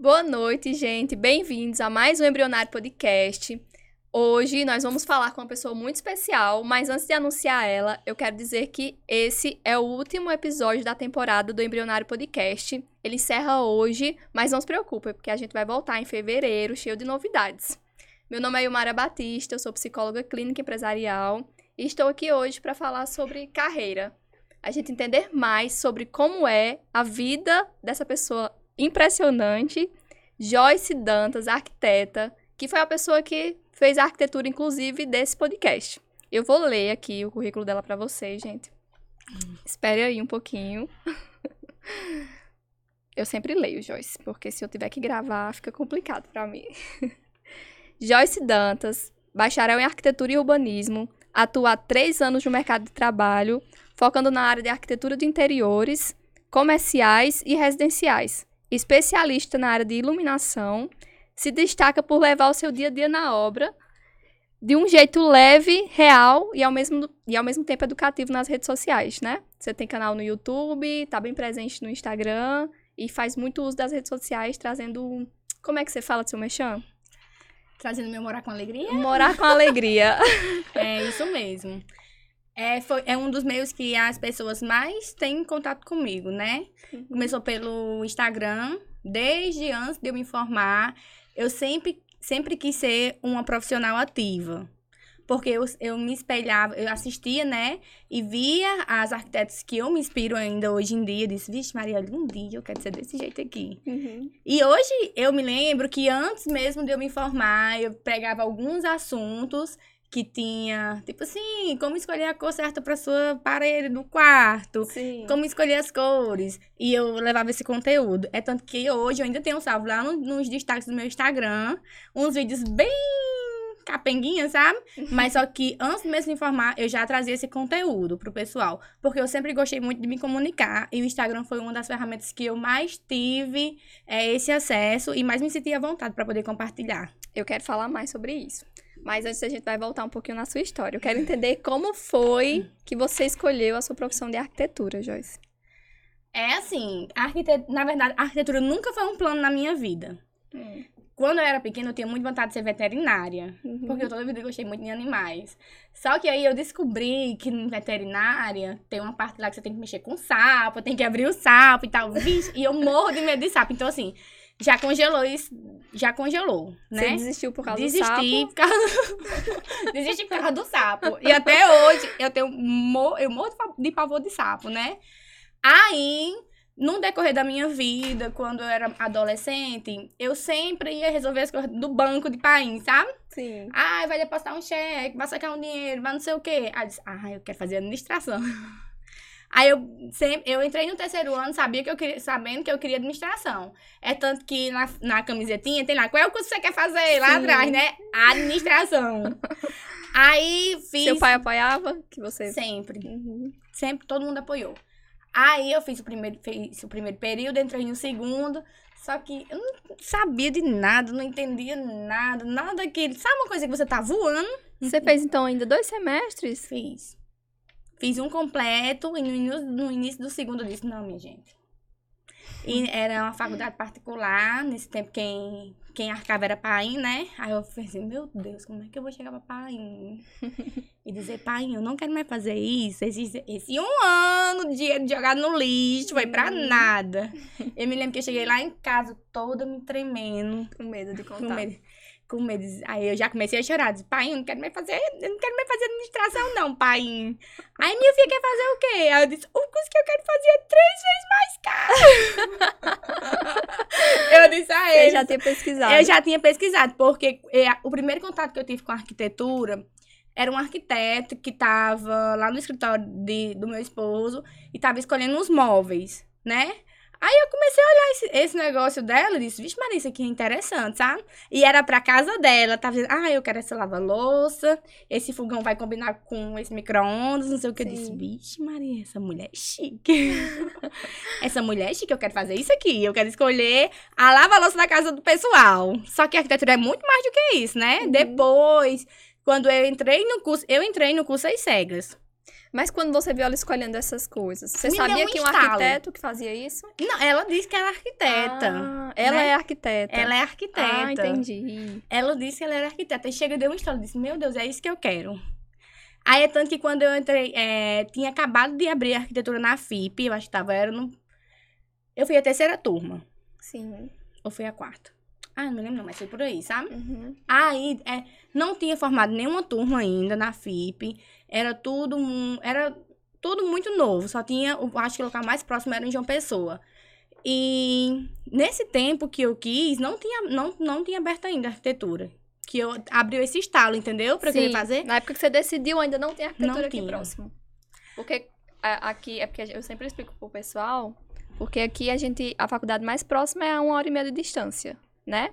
Boa noite, gente. Bem-vindos a mais um Embrionário Podcast. Hoje nós vamos falar com uma pessoa muito especial, mas antes de anunciar ela, eu quero dizer que esse é o último episódio da temporada do Embrionário Podcast. Ele encerra hoje, mas não se preocupe, porque a gente vai voltar em fevereiro, cheio de novidades. Meu nome é Ilmara Batista, eu sou psicóloga clínica empresarial e estou aqui hoje para falar sobre carreira. A gente entender mais sobre como é a vida dessa pessoa impressionante, Joyce Dantas, arquiteta, que foi a pessoa que fez a arquitetura, inclusive, desse podcast. Eu vou ler aqui o currículo dela para vocês, gente. Espere aí um pouquinho. eu sempre leio, Joyce, porque se eu tiver que gravar, fica complicado para mim. Joyce Dantas, bacharel em arquitetura e urbanismo, atua há três anos no mercado de trabalho, focando na área de arquitetura de interiores, comerciais e residenciais. Especialista na área de iluminação, se destaca por levar o seu dia a dia na obra de um jeito leve, real e ao mesmo, e ao mesmo tempo educativo nas redes sociais, né? Você tem canal no YouTube, tá bem presente no Instagram e faz muito uso das redes sociais, trazendo. Como é que você fala do seu mexão? Trazendo meu Morar com Alegria? Morar com Alegria. é isso mesmo. É, foi, é um dos meios que as pessoas mais têm contato comigo, né? Uhum. Começou pelo Instagram, desde antes de eu me informar eu sempre, sempre quis ser uma profissional ativa. Porque eu, eu me espelhava, eu assistia, né? E via as arquitetas que eu me inspiro ainda hoje em dia. Eu disse, vixe, Maria, um dia eu quero ser desse jeito aqui. Uhum. E hoje eu me lembro que antes mesmo de eu me formar, eu pegava alguns assuntos que tinha, tipo assim, como escolher a cor certa para sua parede do quarto, Sim. como escolher as cores. E eu levava esse conteúdo. É tanto que hoje eu ainda tenho salvo lá no, nos destaques do meu Instagram, uns vídeos bem capenguinha, sabe? Mas só que antes mesmo de informar, eu já trazia esse conteúdo pro pessoal. Porque eu sempre gostei muito de me comunicar. E o Instagram foi uma das ferramentas que eu mais tive é, esse acesso e mais me sentia à vontade para poder compartilhar. Eu quero falar mais sobre isso. Mas antes a gente vai voltar um pouquinho na sua história. Eu quero entender como foi que você escolheu a sua profissão de arquitetura, Joyce. É assim, arquitet... na verdade, a arquitetura nunca foi um plano na minha vida. Hum. Quando eu era pequena, eu tinha muito vontade de ser veterinária. Uhum. Porque eu toda vida gostei muito de animais. Só que aí eu descobri que em veterinária tem uma parte lá que você tem que mexer com sapo, tem que abrir o sapo e tal. Vixe, e eu morro de medo de sapo. Então, assim, já congelou isso, já congelou, né? Você desistiu por causa Desisti do sapo? Por causa... Desisti por causa do sapo. E até hoje eu tenho mo... eu morro de pavor de sapo, né? Aí, no decorrer da minha vida, quando eu era adolescente, eu sempre ia resolver as coisas do banco de país, sabe? Sim. Ah, vai depositar um cheque, vai sacar um dinheiro, vai não sei o quê. Aí eu disse, ah, eu quero fazer administração. Aí eu sempre, eu entrei no terceiro ano, sabia que eu queria, sabendo que eu queria administração. É tanto que na, na camisetinha tem lá, qual é o curso que você quer fazer? Lá Sim. atrás, né? Administração. Aí fiz. Seu pai apoiava que você. Sempre. Uhum. Sempre todo mundo apoiou. Aí eu fiz o primeiro, fiz o primeiro período, entrei no segundo. Só que eu não sabia de nada, não entendia nada, nada daquilo. Sabe uma coisa que você tá voando? Você fez então ainda dois semestres? Fiz. Fiz um completo e no, no início do segundo eu disse, não, minha gente. E era uma faculdade particular, nesse tempo quem, quem arcava era pai, né? Aí eu pensei, meu Deus, como é que eu vou chegar pra pai? E dizer, pai, eu não quero mais fazer isso. Esse, esse um ano de dinheiro jogado no lixo, foi pra uhum. nada. Eu me lembro que eu cheguei lá em casa toda me tremendo. Com medo de contar. Com medo com medo. Aí eu já comecei a chorar. Disse, pai, eu não quero mais fazer, eu não quero mais fazer administração, não, pai. Aí minha filha quer fazer o quê? Aí eu disse, o curso que eu quero fazer é três vezes mais caro. eu disse a ele. Você já tinha pesquisado. Eu já tinha pesquisado, porque é, o primeiro contato que eu tive com a arquitetura era um arquiteto que estava lá no escritório de, do meu esposo e estava escolhendo os móveis, né? Aí eu comecei a olhar esse, esse negócio dela e disse, vixe, Maria, isso aqui é interessante, sabe? E era pra casa dela, tava dizendo, ah, eu quero essa lava-louça, esse fogão vai combinar com esse micro-ondas, não sei o que. Sim. Eu disse, vixe, Maria, essa mulher é chique. essa mulher é chique, eu quero fazer isso aqui, eu quero escolher a lava-louça da casa do pessoal. Só que a arquitetura é muito mais do que isso, né? Uhum. Depois, quando eu entrei no curso, eu entrei no curso às cegas. Mas quando você viu ela escolhendo essas coisas, você Me deu sabia um que um arquiteto que fazia isso? Não, ela disse que era arquiteta. Ah, ela né? é arquiteta. Ela é arquiteta. Ah, entendi. Ela disse que ela era arquiteta. E chega, deu um estalo. Disse, meu Deus, é isso que eu quero. Aí é tanto que quando eu entrei, é, tinha acabado de abrir a arquitetura na FIP, eu acho que tava, era no... Eu fui a terceira turma. Sim. Ou foi a quarta? Ah, não me lembro não, mas foi por aí, sabe? Uhum. Aí, é, não tinha formado nenhuma turma ainda na FIP. Era tudo, era tudo muito novo. Só tinha, acho que o local mais próximo era em João Pessoa. E nesse tempo que eu quis, não tinha, não, não tinha aberto ainda a arquitetura. Que eu abriu esse estalo, entendeu? Pra querer fazer. Na época que você decidiu, ainda não tem arquitetura Não aqui tinha. próximo. Porque a- aqui, é porque eu sempre explico pro pessoal, porque aqui a gente, a faculdade mais próxima é a uma hora e meia de distância, né?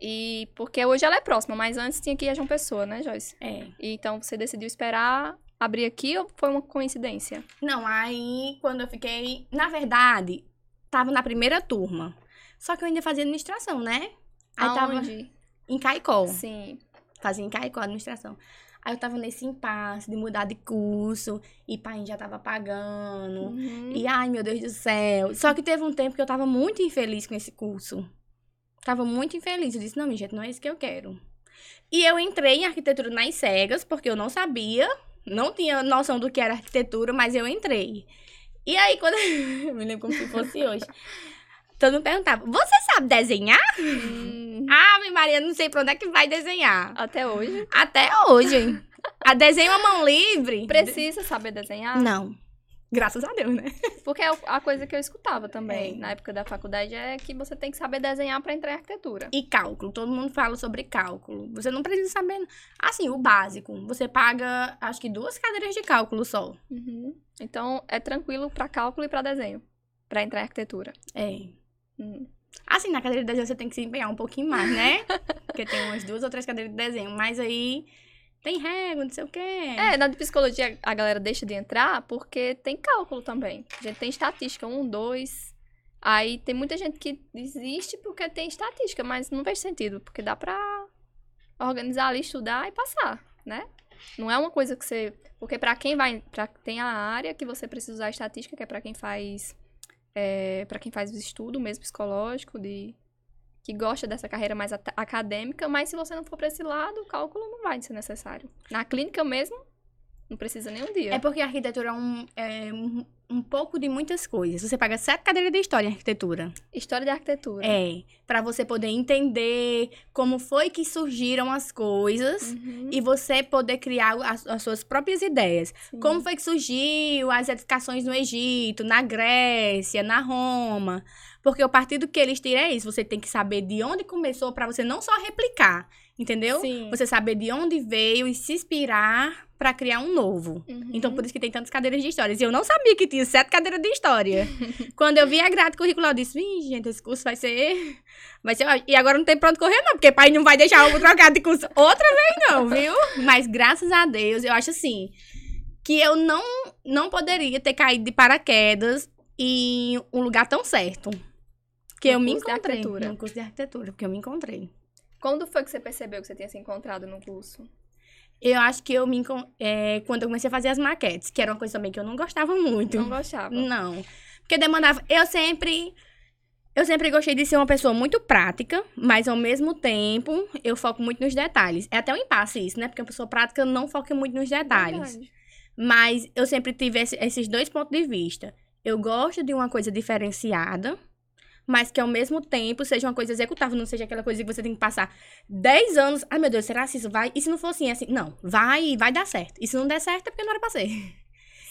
E porque hoje ela é próxima, mas antes tinha que ir a João Pessoa, né, Joyce? É. E então você decidiu esperar abrir aqui ou foi uma coincidência? Não, aí quando eu fiquei. Na verdade, tava na primeira turma. Só que eu ainda fazia administração, né? Aí tava Aonde? em Caicó. Sim. Fazia em Caicó administração. Aí eu tava nesse impasse de mudar de curso. E pai já tava pagando. Uhum. E ai, meu Deus do céu. Só que teve um tempo que eu tava muito infeliz com esse curso. Tava muito infeliz. Eu disse, não, minha gente, não é isso que eu quero. E eu entrei em arquitetura nas cegas, porque eu não sabia, não tinha noção do que era arquitetura, mas eu entrei. E aí, quando. eu me lembro como se fosse hoje. Todo mundo perguntava: Você sabe desenhar? Hum, Ave Maria, não sei pra onde é que vai desenhar. até hoje. Até hoje? A desenho a mão livre? Precisa saber desenhar? Não. Graças a Deus, né? Porque é a coisa que eu escutava também É. na época da faculdade é que você tem que saber desenhar pra entrar em arquitetura. E cálculo, todo mundo fala sobre cálculo. Você não precisa saber. Assim, o básico. Você paga, acho que duas cadeiras de cálculo só. Uhum. Então é tranquilo pra cálculo e pra desenho, Pra entrar em arquitetura. É. Uhum. Assim, na cadeira de desenho você tem que se empenhar um pouquinho mais, né? Porque tem umas duas ou três cadeiras de desenho. Mas aí tem régua, não sei o quê. É, na de psicologia a galera deixa de entrar porque tem cálculo também. A gente tem estatística, um, dois. Aí tem muita gente que desiste porque tem estatística, mas não faz sentido, porque dá pra organizar ali, estudar e passar, né? Não é uma coisa que você. Porque pra quem vai. Pra, tem a área que você precisa usar estatística, que é pra quem faz. É, para quem faz estudo mesmo psicológico, de que gosta dessa carreira mais acadêmica, mas se você não for pra esse lado, o cálculo não vai ser necessário. Na clínica mesmo, não precisa nem um dia. É porque a arquitetura é um, é um, um pouco de muitas coisas. Você paga sete cadeiras de história em arquitetura. História de arquitetura. É. Pra você poder entender como foi que surgiram as coisas. Uhum, E você poder criar as, as suas próprias ideias. sim. Como foi que surgiu as edificações no Egito, na Grécia, na Roma? Porque o partido que eles tiram é isso. Você tem que saber de onde começou para você não só replicar, entendeu? Sim. Você saber de onde veio e se inspirar para criar um novo. Uhum. Então, por isso que tem tantas cadeiras de histórias. E eu não sabia que tinha sete cadeiras de história. Quando eu vi a grade curricular, eu disse, Ih, gente, esse curso vai ser... Vai ser... ó-" E agora não tem pra onde correr, não. Porque pai não vai deixar eu trocar de curso outra vez, não, viu? Mas, graças a Deus, eu acho assim... Que eu não, não poderia ter caído de paraquedas em um lugar tão certo. Que No eu me encontrei. No curso de arquitetura, porque eu me encontrei. Quando foi que você percebeu que você tinha se encontrado no curso? Eu acho que eu me é, quando eu comecei a fazer as maquetes, que era uma coisa também que eu não gostava muito. Não gostava. Não. Porque demandava. Eu sempre. Eu sempre gostei de ser uma pessoa muito prática, mas ao mesmo tempo eu foco muito nos detalhes. É até um impasse isso, né? Porque uma pessoa prática não foca muito nos detalhes. Verdade. Mas eu sempre tive esse- esses dois pontos de vista. Eu gosto de uma coisa diferenciada, mas que ao mesmo tempo seja uma coisa executável, não seja aquela coisa que você tem que passar 10 anos. Ai, meu Deus, será que isso vai? E se não for assim, é assim? Não, vai, vai dar certo. E se não der certo, é porque não era pra ser.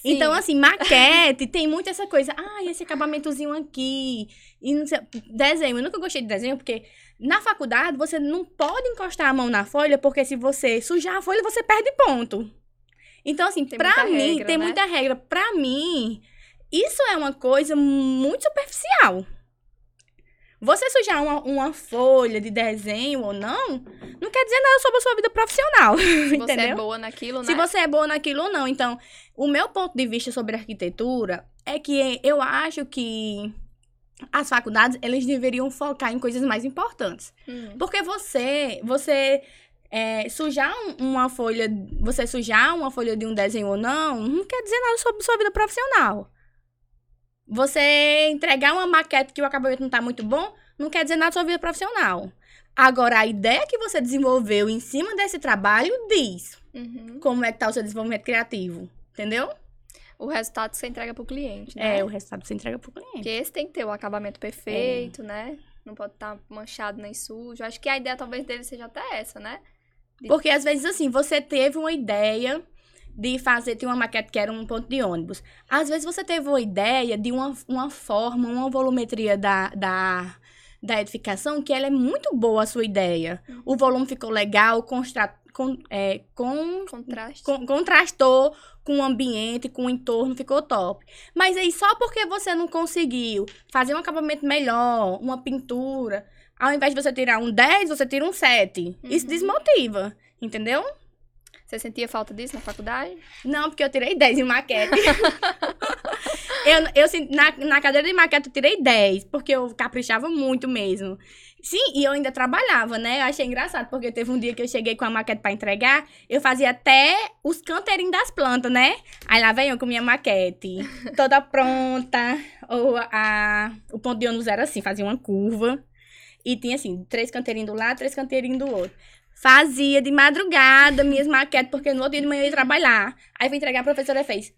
Então, Sim. assim, maquete tem muito essa coisa. Ah, esse acabamentozinho aqui. E não sei. Desenho. Eu nunca gostei de desenho, porque na faculdade você não pode encostar a mão na folha, porque se você sujar a folha, você perde ponto. Então, assim, Tem pra mim, regra, tem né? muita regra. Pra mim, isso é uma coisa muito superficial. Você sujar uma, uma folha de desenho ou não, não quer dizer nada sobre a sua vida profissional. Se você é boa naquilo, né? Se você é boa naquilo ou não. Então, o meu ponto de vista sobre arquitetura é que eu acho que as faculdades, elas deveriam focar em coisas mais importantes. Hum, Porque você, você é, sujar um- uma folha, você sujar uma folha de um desenho ou não, não quer dizer nada sobre sua vida profissional. Você entregar uma maquete que o acabamento não tá muito bom, não quer dizer nada sobre sua vida profissional. Agora, a ideia que você desenvolveu em cima desse trabalho diz Uhum. como é que tá o seu desenvolvimento criativo. Entendeu? O resultado você entrega pro cliente, né? É, o resultado você entrega pro cliente. Porque esse tem que ter o acabamento perfeito, né? Não pode estar manchado nem sujo. Acho que a ideia talvez dele seja até essa, né? Porque às vezes, assim, você teve uma ideia de fazer, tinha uma maquete que era um ponto de ônibus. Às vezes você teve uma ideia de uma, uma forma, uma volumetria da, da, da edificação que ela é muito boa a sua ideia. O volume ficou legal, constra, con, é, Contraste. con- contrastou com o ambiente, com o entorno, ficou top. Mas aí só porque você não conseguiu fazer um acabamento melhor, uma pintura, ao invés de você tirar um 10, você tira um 7. Isso Uhum. desmotiva, entendeu? Você sentia falta disso na faculdade? Não, porque eu tirei 10 em maquete. eu, eu, na, na cadeira de maquete eu tirei 10, porque eu caprichava muito mesmo. Sim, e eu ainda trabalhava, né? Eu achei engraçado, porque teve um dia que eu cheguei com a maquete pra entregar, eu fazia até os canteirinhos das plantas, né? Aí lá vem eu com minha maquete, toda pronta. Ou a, o ponto de ônibus era assim, fazia uma curva. E tinha assim, três canteirinhos do lado, três canteirinhos do outro. Fazia de madrugada minhas maquetes, porque no outro dia de manhã eu ia trabalhar. Aí fui entregar, a professora fez.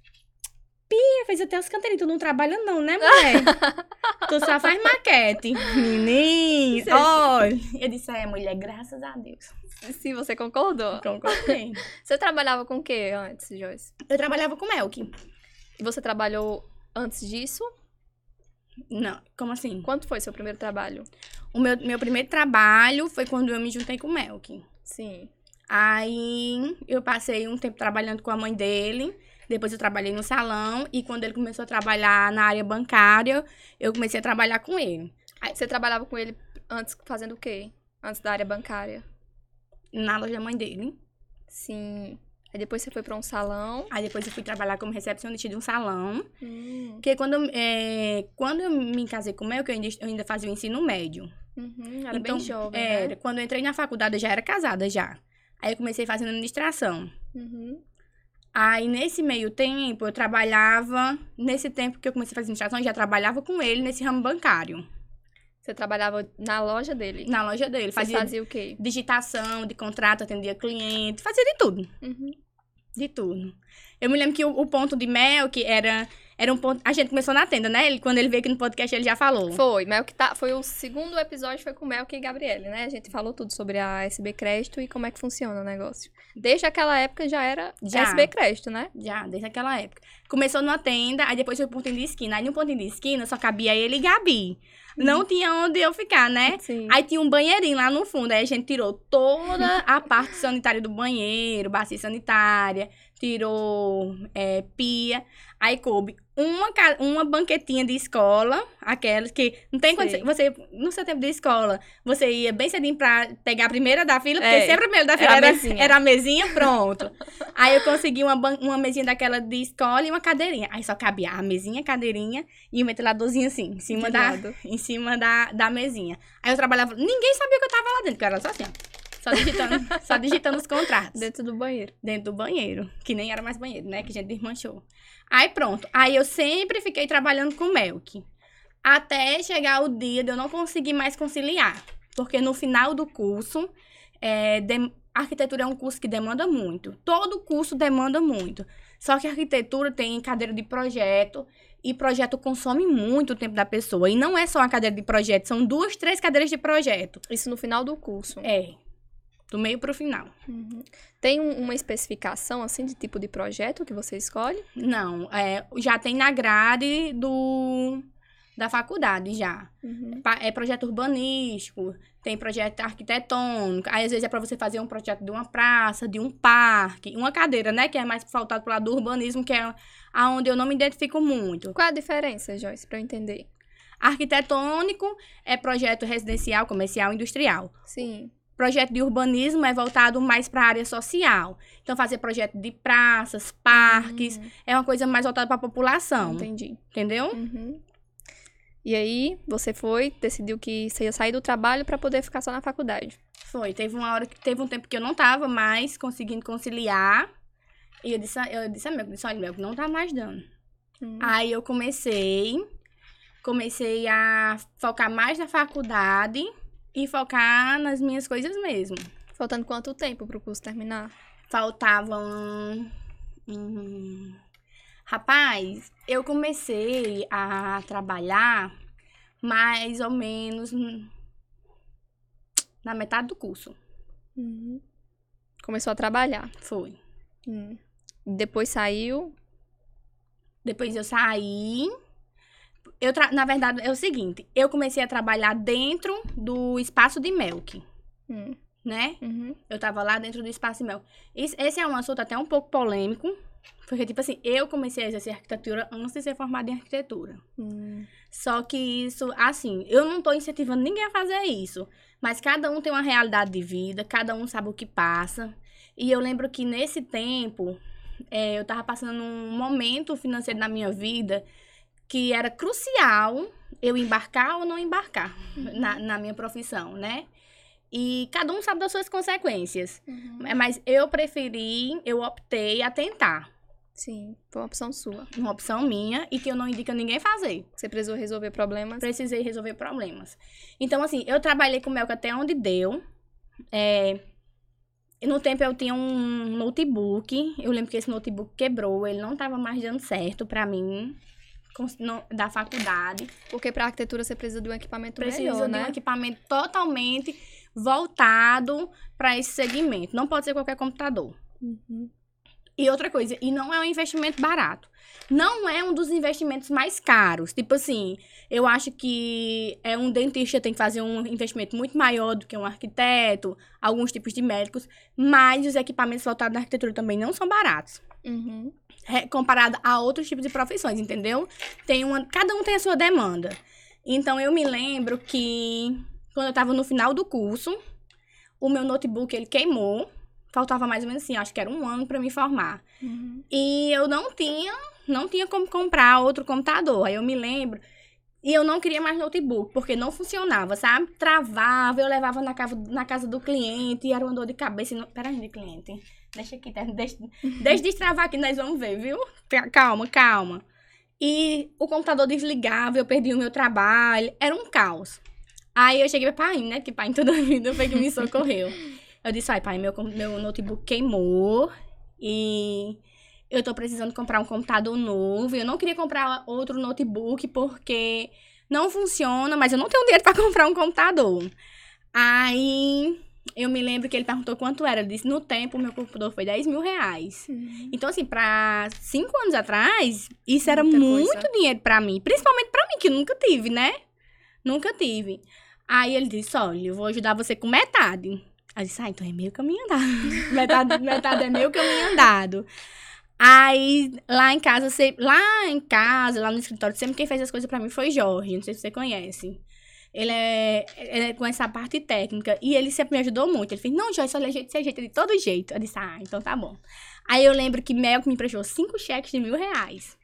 Pia, fez até os canteirinhos. Tu não trabalha não, né, mulher? tu só faz maquete. Menino, Você- olha. Eu disse, é, mulher, graças a Deus. Sim, você concordou. Concordei. Você trabalhava com o que antes, Joyce? Eu trabalhava com Melk. E você trabalhou antes disso? Não, como assim? Quanto foi seu primeiro trabalho? O meu, meu primeiro trabalho foi quando eu me juntei com o Melk. Sim. Aí eu passei um tempo trabalhando com a mãe dele. Depois eu trabalhei no salão. E quando ele começou a trabalhar na área bancária, eu comecei a trabalhar com ele. Você trabalhava com ele antes fazendo o quê? Antes da área bancária? Na loja da mãe dele. Sim. Aí depois você foi pra um salão. Aí depois eu fui trabalhar como recepcionista de um salão. Hum. Porque quando, é, quando eu me casei com o Mel, que eu ainda, eu ainda fazia o ensino médio. Uhum, era Então, bem jovem, Era. né? Quando eu entrei na faculdade, eu já era casada já. Aí eu comecei fazendo administração. Uhum. Aí, nesse meio tempo, eu trabalhava... Nesse tempo que eu comecei a fazer administração, eu já trabalhava com ele nesse ramo bancário. Você trabalhava na loja dele? Na loja dele. Fazia fazia o quê? digitação de contrato, atendia cliente. Fazia de tudo. Uhum. De tudo. Eu me lembro que o, o ponto de mel, que era... Era um ponto... A gente começou na tenda, né? Ele, quando ele veio aqui no podcast, ele já falou. Foi, Mel que tá. Foi o segundo episódio, foi com Melk e Gabriele, né? A gente falou tudo sobre a SB Crédito e como é que funciona o negócio. Desde aquela época já era Já. SB Crédito, né? Já, desde aquela época. Começou numa tenda, aí depois foi pro pontinho de esquina. Aí no pontinho de esquina só cabia ele e Gabi. Não tinha onde eu ficar, né? Sim. Aí tinha um banheirinho lá no fundo. Aí a gente tirou toda a parte sanitária do banheiro, bacia sanitária, tirou é, pia. Aí coube uma, uma banquetinha de escola, aquelas que não tem Sei. você, no seu tempo de escola, você ia bem cedinho pra pegar a primeira da fila, porque É, sempre a primeira da fila era a era, mesinha. era a mesinha, pronto. Aí eu consegui uma, uma mesinha daquela de escola e uma cadeirinha. Aí só cabia a mesinha, a cadeirinha e um ventiladorzinho assim, em cima De da, lado. em cima da, da mesinha. Aí eu trabalhava, ninguém sabia que eu tava lá dentro, porque eu era só assim, ó. Só digitando, só digitando os contratos. Dentro do banheiro. Dentro do banheiro. Que nem era mais banheiro, né? Que a gente desmanchou. Aí pronto. Aí eu sempre fiquei trabalhando com Melk. Até chegar o dia de eu não conseguir mais conciliar. Porque no final do curso, é, dem- arquitetura é um curso que demanda muito. Todo curso demanda muito. Só que a arquitetura tem cadeira de projeto. E projeto consome muito o tempo da pessoa. E não é só uma cadeira de projeto, são duas, três cadeiras de projeto. Isso no final do curso. É. Do meio pro final. Uhum. Tem um- uma especificação, assim, de tipo de projeto que você escolhe? Não, é, já tem na grade do da faculdade já. Uhum. É projeto urbanístico, tem projeto arquitetônico, aí às vezes é para você fazer um projeto de uma praça, de um parque, uma cadeira, né, que é mais faltado lado do urbanismo, que é aonde eu não me identifico muito. Qual é a diferença, Joyce, pra eu entender? Arquitetônico é projeto residencial, comercial, industrial. Sim. Projeto de urbanismo é voltado mais para a área social. Então, fazer projeto de praças, parques, Hum, é uma coisa mais voltada para a população, entendi. entendeu? Uhum. E aí, você foi, decidiu que você ia sair do trabalho para poder ficar só na faculdade. Foi, teve uma hora que teve um tempo que eu não tava mais conseguindo conciliar. E eu disse, eu disse a meu, disse, olha, meu, não tá mais dando. Hum. Aí eu comecei, comecei a focar mais na faculdade e focar nas minhas coisas mesmo. Faltando quanto tempo pro curso terminar? Faltavam. hum, Rapaz, eu comecei a trabalhar mais ou menos na metade do curso. Uhum. Começou a trabalhar. Foi. Hum. Depois saiu. Depois eu saí. Eu tra- Na verdade, é o seguinte: eu comecei a trabalhar dentro do espaço de Melk, Hum. né? Uhum. Eu tava lá dentro do espaço de Melk. Esse, é um assunto até um pouco polêmico, porque, tipo assim, eu comecei a exercer arquitetura antes de ser formada em arquitetura. Hum. Só que isso, assim, eu não tô incentivando ninguém a fazer isso. Mas cada um tem uma realidade de vida, cada um sabe o que passa. E eu lembro que nesse tempo, é, eu tava passando um momento financeiro na minha vida que era crucial eu embarcar ou não embarcar na, na minha profissão, né? E cada um sabe das suas consequências. Uhum. Mas eu preferi, eu optei a tentar. Sim, foi uma opção sua. Uma opção minha e que eu não indico a ninguém fazer. Você precisou resolver problemas. precisei resolver problemas. Então, assim, eu trabalhei com o Melco até onde deu. É, no tempo eu tinha um notebook. Eu lembro que esse notebook quebrou. Ele não estava mais dando certo pra mim. Da faculdade. Porque pra arquitetura você precisa de um equipamento Precisa melhor, de né? um equipamento totalmente voltado para esse segmento. Não pode ser qualquer computador. Uhum. E outra coisa, e não é um investimento barato. Não é um dos investimentos mais caros. Tipo assim, eu acho que é um dentista tem que fazer um investimento muito maior do que um arquiteto, alguns tipos de médicos, mas os equipamentos voltados na arquitetura também não são baratos. Uhum. Comparado a outros tipos de profissões, entendeu? Tem uma, cada um tem a sua demanda. Então eu me lembro que quando eu tava no final do curso, o meu notebook ele queimou. Faltava mais ou menos assim, acho que era um ano para me formar. Uhum. E eu não tinha, não tinha como comprar outro computador. Aí eu me lembro. E eu não queria mais notebook, porque não funcionava, sabe? Travava, eu levava na casa, na casa do cliente e era uma dor de cabeça. Não... Peraí, de cliente. Deixa aqui, tá? deixa, deixa destravar aqui, nós vamos ver, viu? Ca- Calma, calma. E o computador desligava, eu perdi o meu trabalho. Era um caos. Aí eu cheguei pra pai, né? Que pai toda vida foi que me socorreu. Eu disse, ai, pai, meu, meu notebook queimou e eu tô precisando comprar um computador novo. Eu não queria comprar outro notebook porque não funciona, mas eu não tenho dinheiro pra comprar um computador. Aí eu me lembro que ele perguntou quanto era. Ele disse, no tempo, meu computador foi 10 mil reais. Uhum. Então, assim, pra cinco anos atrás, isso era Muita muito coisa. dinheiro pra mim. Principalmente pra mim, que nunca tive, né? Nunca tive. Aí ele disse, olha, eu vou ajudar você com metade. Aí eu disse, ah, então é meio caminho andado. metade, metade é meio caminho andado. Aí, lá em casa, se- lá em casa, lá no escritório, sempre quem fez as coisas pra mim foi Jorge. Não sei se você conhece. Ele é, ele é com essa parte técnica. E ele sempre me ajudou muito. Ele fez, não, Jorge, só jeito, você ajeita de todo jeito. Eu disse, ah, então tá bom. Aí eu lembro que Mel me emprestou cinco cheques de mil reais.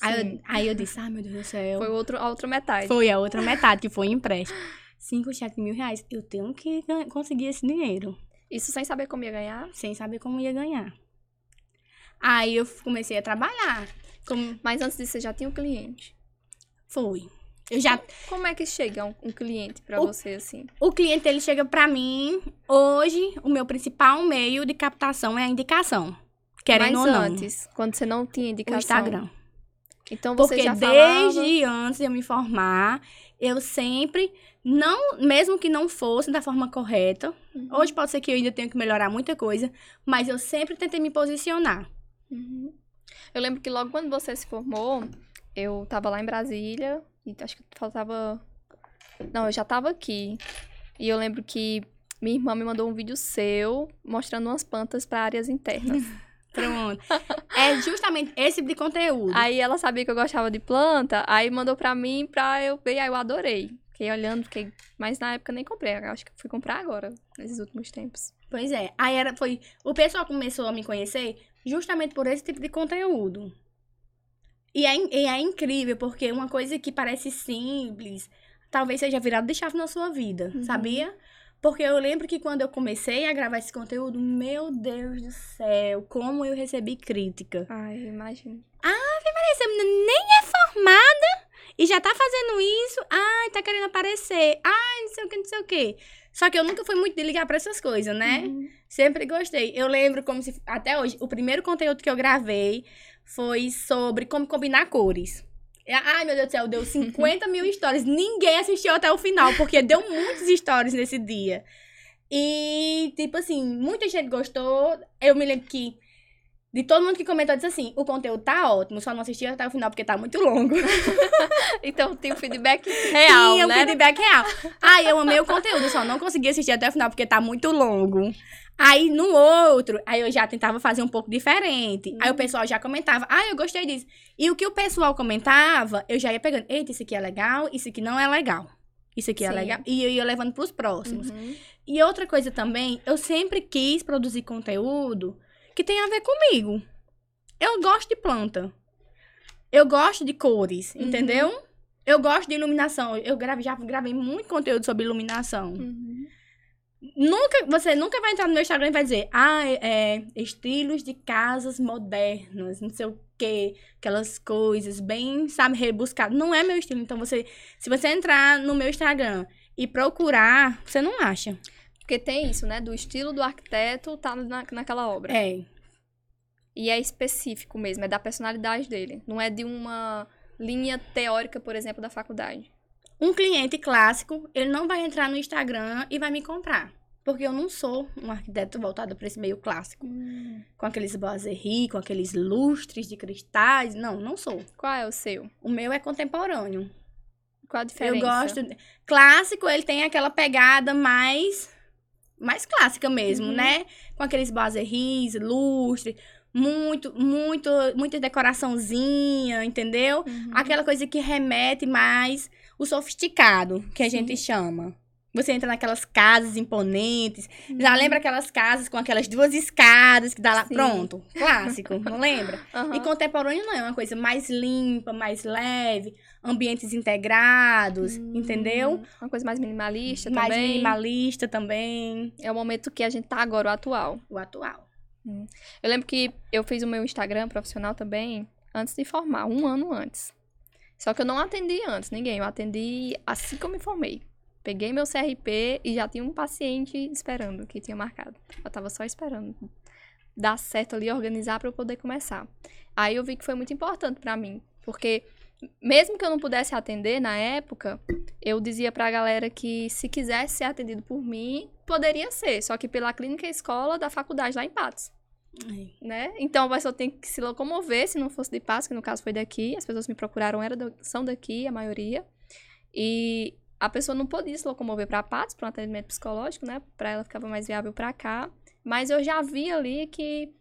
Aí eu, aí eu disse, ah, meu Deus do céu. Foi outro, a outra metade. Foi a outra metade que foi empréstimo. Cinco cheques de mil reais. Eu tenho que conseguir esse dinheiro. Isso sem saber como ia ganhar. Sem saber como ia ganhar. Aí eu comecei a trabalhar. Como Mas antes disso, você já tinha um cliente. foi. Eu já Como é que chega um, um cliente pra O- você, assim? O cliente ele chega pra mim. Hoje, o meu principal meio de captação é a indicação. Querendo Mas ou não. antes, quando você não tinha O indicação. Instagram. Então você Porque já falava... desde antes de eu me formar, eu sempre, não, mesmo que não fosse da forma correta, Uhum. hoje pode ser que eu ainda tenha que melhorar muita coisa, mas eu sempre tentei me posicionar. Uhum. Eu lembro que logo quando você se formou, eu tava lá em Brasília e acho que faltava. Não, eu já tava aqui. E eu lembro que minha irmã me mandou um vídeo seu mostrando umas plantas para áreas internas. Pronto. é justamente esse tipo de conteúdo. aí ela sabia que eu gostava de planta, aí mandou pra mim pra eu ver, aí eu adorei. Fiquei olhando, fiquei. Mas na época nem comprei, acho que fui comprar agora, nesses últimos tempos. Pois é. Aí era, foi. O pessoal começou a me conhecer justamente por esse tipo de conteúdo. E é, e é incrível, porque uma coisa que parece simples, talvez seja virado de chave na sua vida, Uhum. sabia? Porque eu lembro que quando eu comecei a gravar esse conteúdo, meu Deus do céu, como eu recebi crítica. Ai, imagino. Essa menina nem é formada e já tá fazendo isso. Ai, tá querendo aparecer. Ai, não sei o que, não sei o que. Só que eu nunca fui muito de ligar pra essas coisas, né? Uhum. Sempre gostei. Eu lembro como se. Até hoje, o primeiro conteúdo que eu gravei foi sobre como combinar cores. E, Ai, meu Deus do céu, deu 50 mil stories. Ninguém assistiu até o final, porque deu muitos stories nesse dia. E, tipo assim, muita gente gostou. Eu me lembro que. De todo mundo que comentou, disse assim: o conteúdo tá ótimo, só não assisti até o final porque tá muito longo. Então tem o feedback real, Tinha um né? feedback real. Ai, eu amei o conteúdo, só não consegui assistir até o final porque tá muito longo. Aí no outro, aí eu já tentava fazer um pouco diferente. Aí o pessoal já comentava, ah, eu gostei disso. E o que o pessoal comentava, eu já ia pegando, eita, isso aqui é legal, isso aqui não é legal. Isso aqui é Sim. legal. E eu ia levando pros próximos. Uhum. E outra coisa também, eu sempre quis produzir conteúdo que tem a ver comigo. Eu gosto de planta. Eu gosto de cores, Uhum. entendeu? Eu gosto de iluminação. Eu grave, já gravei muito conteúdo sobre iluminação. Uhum. Nunca, você nunca vai entrar no meu Instagram e vai dizer, ah, é, estilos de casas modernas, não sei o quê, aquelas coisas bem, sabe, rebuscadas. Não é meu estilo. Então, você, se você entrar no meu Instagram e procurar, você não acha. Porque tem isso, né? Do estilo do arquiteto tá na, naquela obra. É. E é específico mesmo, é da personalidade dele. Não é de uma linha teórica, por exemplo, da faculdade. Um cliente clássico, ele não vai entrar no Instagram e vai me comprar. Porque eu não sou um arquiteto voltado para esse meio clássico. Com aqueles boiseries, com aqueles lustres de cristais. Não, não sou. Qual é o seu? O meu é contemporâneo. Qual a diferença? Eu gosto. Clássico, ele tem aquela pegada mais. Mais clássica mesmo, Uhum. né? Com aqueles boiseries, lustre. Muito, muito, muita decoraçãozinha, entendeu? Uhum. Aquela coisa que remete mais o sofisticado, que a gente chama. Você entra naquelas casas imponentes. Já lembra aquelas casas com aquelas duas escadas que dá lá? Sim. Pronto. Clássico, não lembra? Aham. E contemporâneo não, é uma coisa mais limpa, mais leve, ambientes integrados, Hum, entendeu? Uma coisa mais minimalista mais também. minimalista também, É o momento que a gente tá agora, o atual. o atual. Eu lembro que eu fiz o meu Instagram profissional também antes de formar, um ano antes. Só que eu não atendi antes ninguém, eu atendi assim que eu me formei. Peguei meu CRP e já tinha um paciente esperando, que tinha marcado. Eu tava só esperando dar certo ali, organizar pra eu poder começar. Aí eu vi que foi muito importante pra mim, porque mesmo que eu não pudesse atender na época, eu dizia pra galera que se quisesse ser atendido por mim, poderia ser, só que pela clínica escola da faculdade lá em Patos né? Então a pessoa tem que se locomover, se não fosse de Patos, que no caso foi daqui, as pessoas me procuraram, era da- são daqui, a maioria. E a pessoa não podia se locomover para Patos, para um atendimento psicológico, né? Para ela ficava mais viável para cá. Mas eu já vi ali que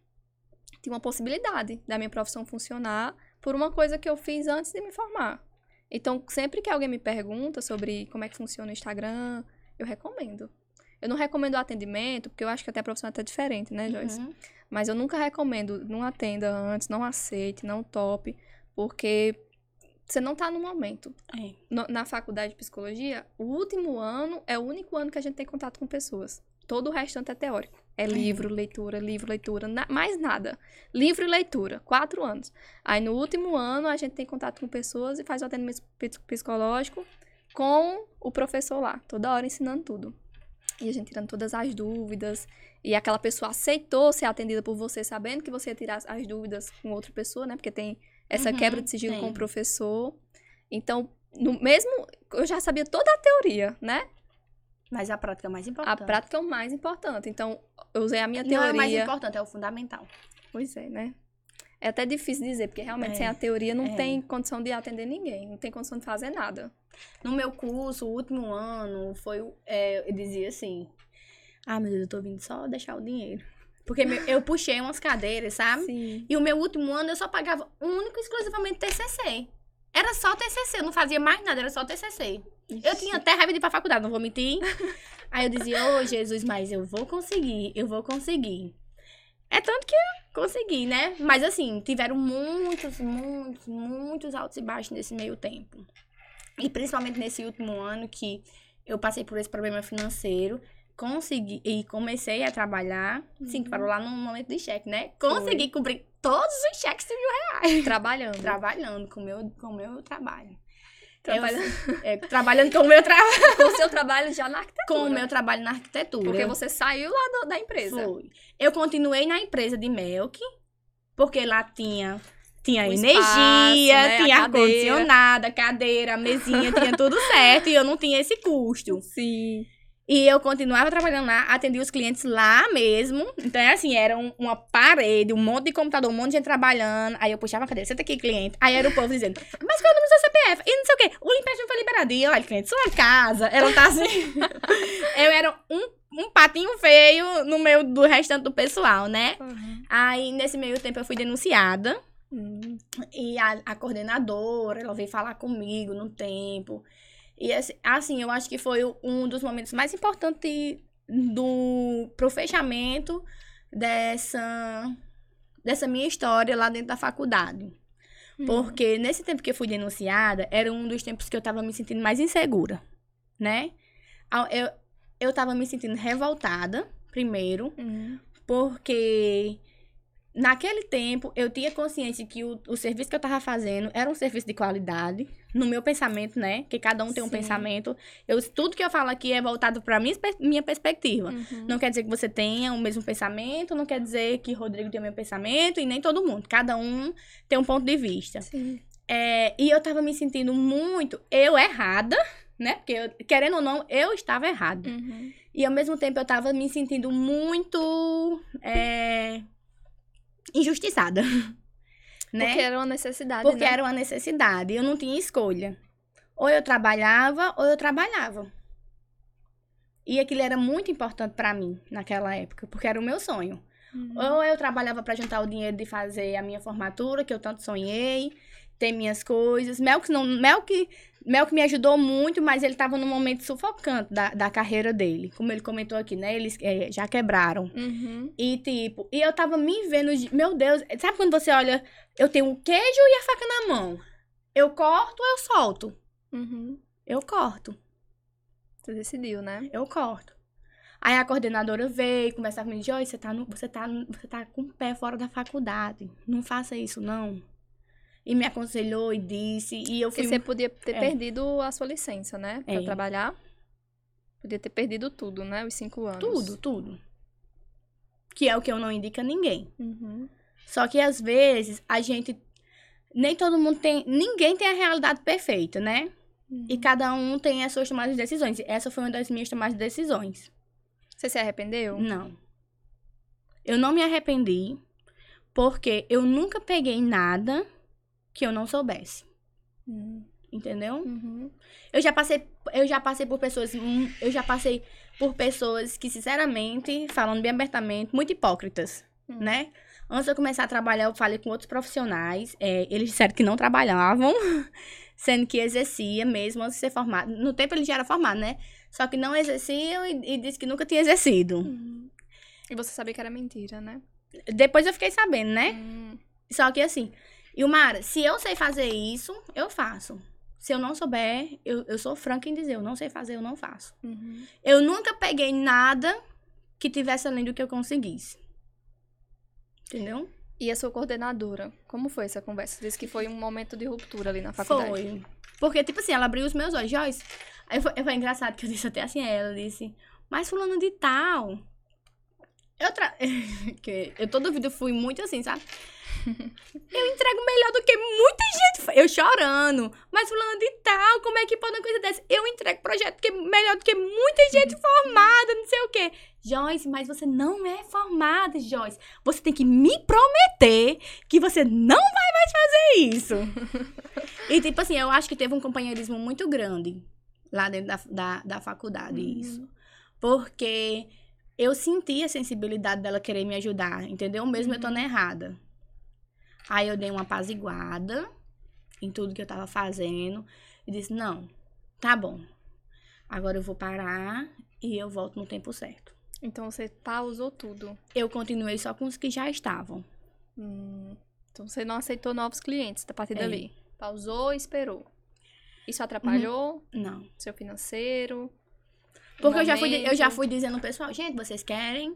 tinha uma possibilidade da minha profissão funcionar por uma coisa que eu fiz antes de me formar. Então, sempre que alguém me pergunta sobre como é que funciona o Instagram, eu recomendo. Eu não recomendo o atendimento, porque eu acho que até a profissão é até diferente, né, Joyce? Uhum. Mas eu nunca recomendo, não atenda antes, não aceite, não tope, porque você não tá no momento. É. No- na faculdade de psicologia, o último ano é o único ano que a gente tem contato com pessoas. Todo o restante é teórico. É livro, leitura, livro, leitura, na- mais nada. Livro e leitura, quatro anos. Aí no último ano a gente tem contato com pessoas e faz o atendimento ps- psicológico com o professor lá, toda hora ensinando tudo. E a gente tirando todas as dúvidas. E aquela pessoa aceitou ser atendida por você, sabendo que você ia tirar as- as dúvidas com outra pessoa, né? Porque tem essa Uhum, quebra de sigilo com tem. o professor. Então, no mesmo. Eu já sabia toda a teoria, né? Mas a prática é mais A importante. prática é o mais importante. Então, eu usei a minha Não é teoria. o mais importante, é o fundamental. Pois é, né? É até difícil dizer, porque realmente É, sem a teoria não é. tem condição de atender ninguém, não tem condição de fazer nada. No meu curso, o último ano, foi. é, eu dizia assim: Ah, meu Deus, eu tô vindo só deixar o dinheiro. Porque eu puxei umas cadeiras, sabe? Sim. E o meu último ano eu só pagava único e exclusivamente TCC. Era só TCC, eu não fazia mais nada, era só TCC. Eu tinha até raiva de ir pra faculdade, não vou mentir. Aí eu dizia, ô Jesus, mas eu vou conseguir, eu vou conseguir. É tanto que consegui, né? Mas assim, tiveram muitos, muitos, muitos altos e baixos nesse meio tempo. E principalmente nesse último ano que eu passei por esse problema financeiro, consegui e comecei a trabalhar. Sim, Uhum. parou lá no momento de cheque, né? Consegui cobrir todos os cheques de mil reais. Trabalhando. Trabalhando com o meu, com o meu trabalho. Trabalhando é, trabalhando com o meu trabalho. com o seu trabalho já na arquitetura. Com o meu trabalho na arquitetura. Porque você saiu lá do- da empresa. Foi. Eu continuei na empresa de Melk, porque lá tinha, tinha O energia, espaço, né? Tinha ar-condicionado, cadeira, mesinha, tinha tudo certo e eu não tinha esse custo. Sim. E eu continuava trabalhando lá, atendia os clientes lá mesmo. Então, é assim, era um- uma parede, um monte de computador, um monte de gente trabalhando. Aí eu puxava a cadeira, senta aqui, cliente. Aí era o povo dizendo, mas qual é o número do seu CPF? E não sei o quê. O empréstimo foi liberado. E eu, olha, cliente, sua casa. Ela tá assim. eu era um, um patinho feio no meio do restante do pessoal, né? Aí, nesse meio tempo, eu fui denunciada. Hum. E a, a coordenadora, ela veio falar comigo no tempo. E assim, assim, eu acho que foi um dos momentos mais importantes do pro fechamento dessa dessa minha história lá dentro da faculdade. Hum. Porque nesse tempo que eu fui denunciada, era um dos tempos que eu tava me sentindo mais insegura, né? Eu, eu tava me sentindo revoltada, primeiro, Hum. porque naquele tempo eu tinha consciência que o, o serviço que eu tava fazendo era um serviço de qualidade, no meu pensamento, né? Que cada um tem um Sim. pensamento. Eu, tudo que eu falo aqui é voltado pra minha, minha perspectiva. Uhum. Não quer dizer que você tenha o mesmo pensamento, não quer dizer que Rodrigo tem o mesmo pensamento, e nem todo mundo. Cada um tem um ponto de vista. Sim. É, e eu tava me sentindo muito eu errada, né? Porque, eu- querendo ou não, eu estava errada. Uhum. E ao mesmo tempo eu tava me sentindo muito é, injustiçada. Né? Porque era uma necessidade, Porque né? era uma necessidade. Eu não tinha escolha. Ou eu trabalhava, ou eu trabalhava. E aquilo era muito importante pra mim naquela época, porque era o meu sonho. Uhum. Ou eu trabalhava pra juntar o dinheiro de fazer a minha formatura, que eu tanto sonhei, ter minhas coisas. Melk, não, Melk, Melk me ajudou muito, mas ele tava num momento sufocante da, da carreira dele. Como ele comentou aqui, né? Eles eh, já quebraram. Uhum. E tipo, e eu tava me vendo, de- meu Deus, sabe quando você olha, eu tenho o queijo e a faca na mão. Eu corto ou eu solto? Uhum. Eu corto, Você decidiu, né? eu corto. Aí a coordenadora veio conversar comigo, Joyce, você tá, no, você, tá, você tá com o pé fora da faculdade. Não faça isso, não. E me aconselhou e disse, e eu Porque fui... você podia ter É. perdido a sua licença, né? Pra É. trabalhar. Podia ter perdido tudo, né? Os cinco anos. Tudo, tudo. Que é o que eu não indico a ninguém. Uhum. Só que às vezes a gente. Nem todo mundo tem. Ninguém tem a realidade perfeita, né? Uhum. E cada um tem as suas tomadas de decisões. Essa foi uma das minhas tomadas de decisões. Você se arrependeu? Não. Eu não me arrependi, porque eu nunca peguei nada que eu não soubesse. Uhum. Entendeu? Uhum. Eu já passei, eu já passei por pessoas, eu já passei por pessoas que, sinceramente, falando bem abertamente, muito hipócritas, Hum. né? Antes de eu começar a trabalhar, eu falei com outros profissionais, é, eles disseram que não trabalhavam, sendo que exercia mesmo antes de ser formado. No tempo ele já era formado, né? Só que não exerciam e, e disse que nunca tinha exercido. Uhum. E você sabia que era mentira, né? Depois eu fiquei sabendo, né? Hum. Só que assim, Ilmara, se eu sei fazer isso, eu faço. Se eu não souber, eu, eu sou franca em dizer, eu não sei fazer, eu não faço. Uhum. Eu nunca peguei nada que tivesse além do que eu conseguisse. Entendeu? E a sua coordenadora? Como foi essa conversa? Você disse que foi um momento de ruptura ali na faculdade. Foi. Porque, tipo assim, ela abriu os meus olhos. Joyce. Aí foi, foi engraçado que eu disse até assim a ela, disse, mas fulano de tal. Eu, tra... eu toda vida fui muito assim, sabe? Eu entrego melhor do que muita gente. Eu chorando. Mas fulano de tal, como é que pode uma coisa dessa? Eu entrego projeto que é melhor do que muita gente formada, não sei o quê. Joyce, mas você não é formada, Joyce. Você tem que me prometer que você não vai mais fazer isso. e, tipo assim, eu acho que teve um companheirismo muito grande lá dentro da, da, da faculdade, Uhum. isso. Porque eu senti a sensibilidade dela querer me ajudar, entendeu? Mesmo eu estando errada. Aí eu dei uma apaziguada em tudo que eu tava fazendo e disse: não, tá bom. Agora eu vou parar e eu volto no tempo certo. Então você pausou tudo. Eu continuei só com os que já estavam. Hum, então você não aceitou novos clientes a partir É. dali. Pausou e esperou. Isso atrapalhou Não. seu financeiro? Porque eu já, fui, eu já fui dizendo ao pessoal, gente, vocês querem?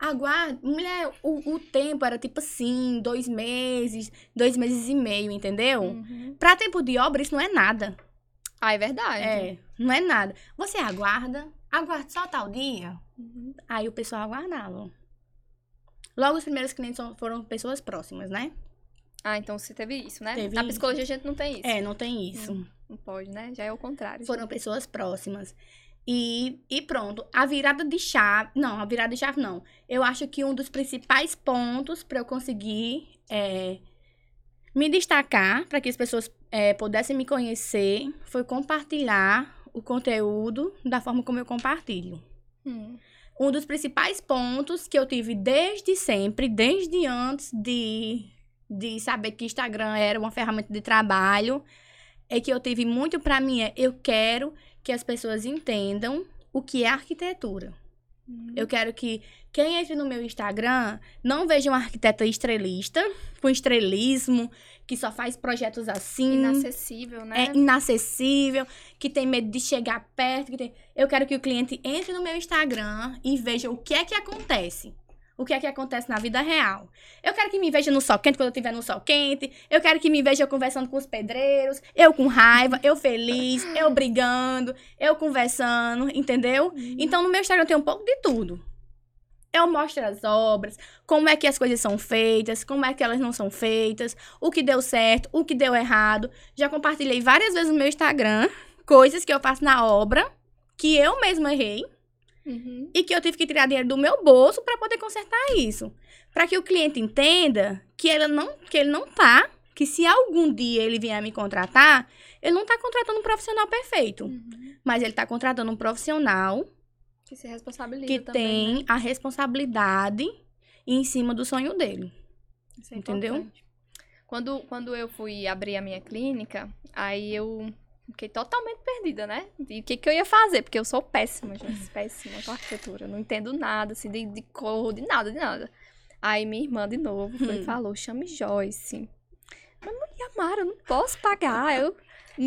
Aguarde. Mulher, o, o tempo era tipo assim, dois meses, dois meses e meio, entendeu? Uhum. Pra tempo de obra, isso não é nada. Ah, é verdade. É, não é nada. Você aguarda, aguarde só tal dia. Uhum. Aí o pessoal aguardava. Logo, os primeiros clientes foram pessoas próximas, né? Ah, então você teve isso, né? Teve Na isso. psicologia a gente não tem isso. É, não tem isso. Não pode, né? Já é o contrário. Foram pessoas próximas. E, e pronto, a virada de chave. Não, a virada de chave não. Eu acho que um dos principais pontos para eu conseguir é, me destacar, para que as pessoas é, pudessem me conhecer, foi compartilhar o conteúdo da forma como eu compartilho. Hum. Um dos principais pontos que eu tive desde sempre, desde antes de, de saber que Instagram era uma ferramenta de trabalho, é que eu tive muito pra mim é eu quero que as pessoas entendam o que é arquitetura. Hum. Eu quero que quem entre no meu Instagram não veja uma arquiteta estrelista, com estrelismo, que só faz projetos assim Inacessível, né? é inacessível, que tem medo de chegar perto. Que tem... Eu quero que o cliente entre no meu Instagram e veja o que é que acontece. O que é que acontece na vida real. Eu quero que me veja no sol quente quando eu estiver no sol quente. Eu quero que me veja conversando com os pedreiros. Eu com raiva, eu feliz, eu brigando, eu conversando, entendeu? Então no meu Instagram tem um pouco de tudo. Eu mostro as obras, como é que as coisas são feitas, como é que elas não são feitas, o que deu certo, o que deu errado. Já compartilhei várias vezes no meu Instagram coisas que eu faço na obra que eu mesma errei Uhum. e que eu tive que tirar dinheiro do meu bolso para poder consertar isso. Para que o cliente entenda que, ela não, que ele não tá, que se algum dia ele vier me contratar, ele não tá contratando um profissional perfeito, Uhum. mas ele tá contratando um profissional Que se responsabiliza que também, tem né? a responsabilidade em cima do sonho dele. Isso é entendeu? importante. Quando, quando eu fui abrir a minha clínica, aí eu fiquei totalmente perdida, né? E o que, que eu ia fazer? Porque eu sou péssima, gente. Péssima com arquitetura. Não entendo nada, assim, de, de cor, de nada, de nada. Aí minha irmã, de novo, foi e Hum. falou, chame Joyce. Mas, mulher Mara, eu não posso pagar. Eu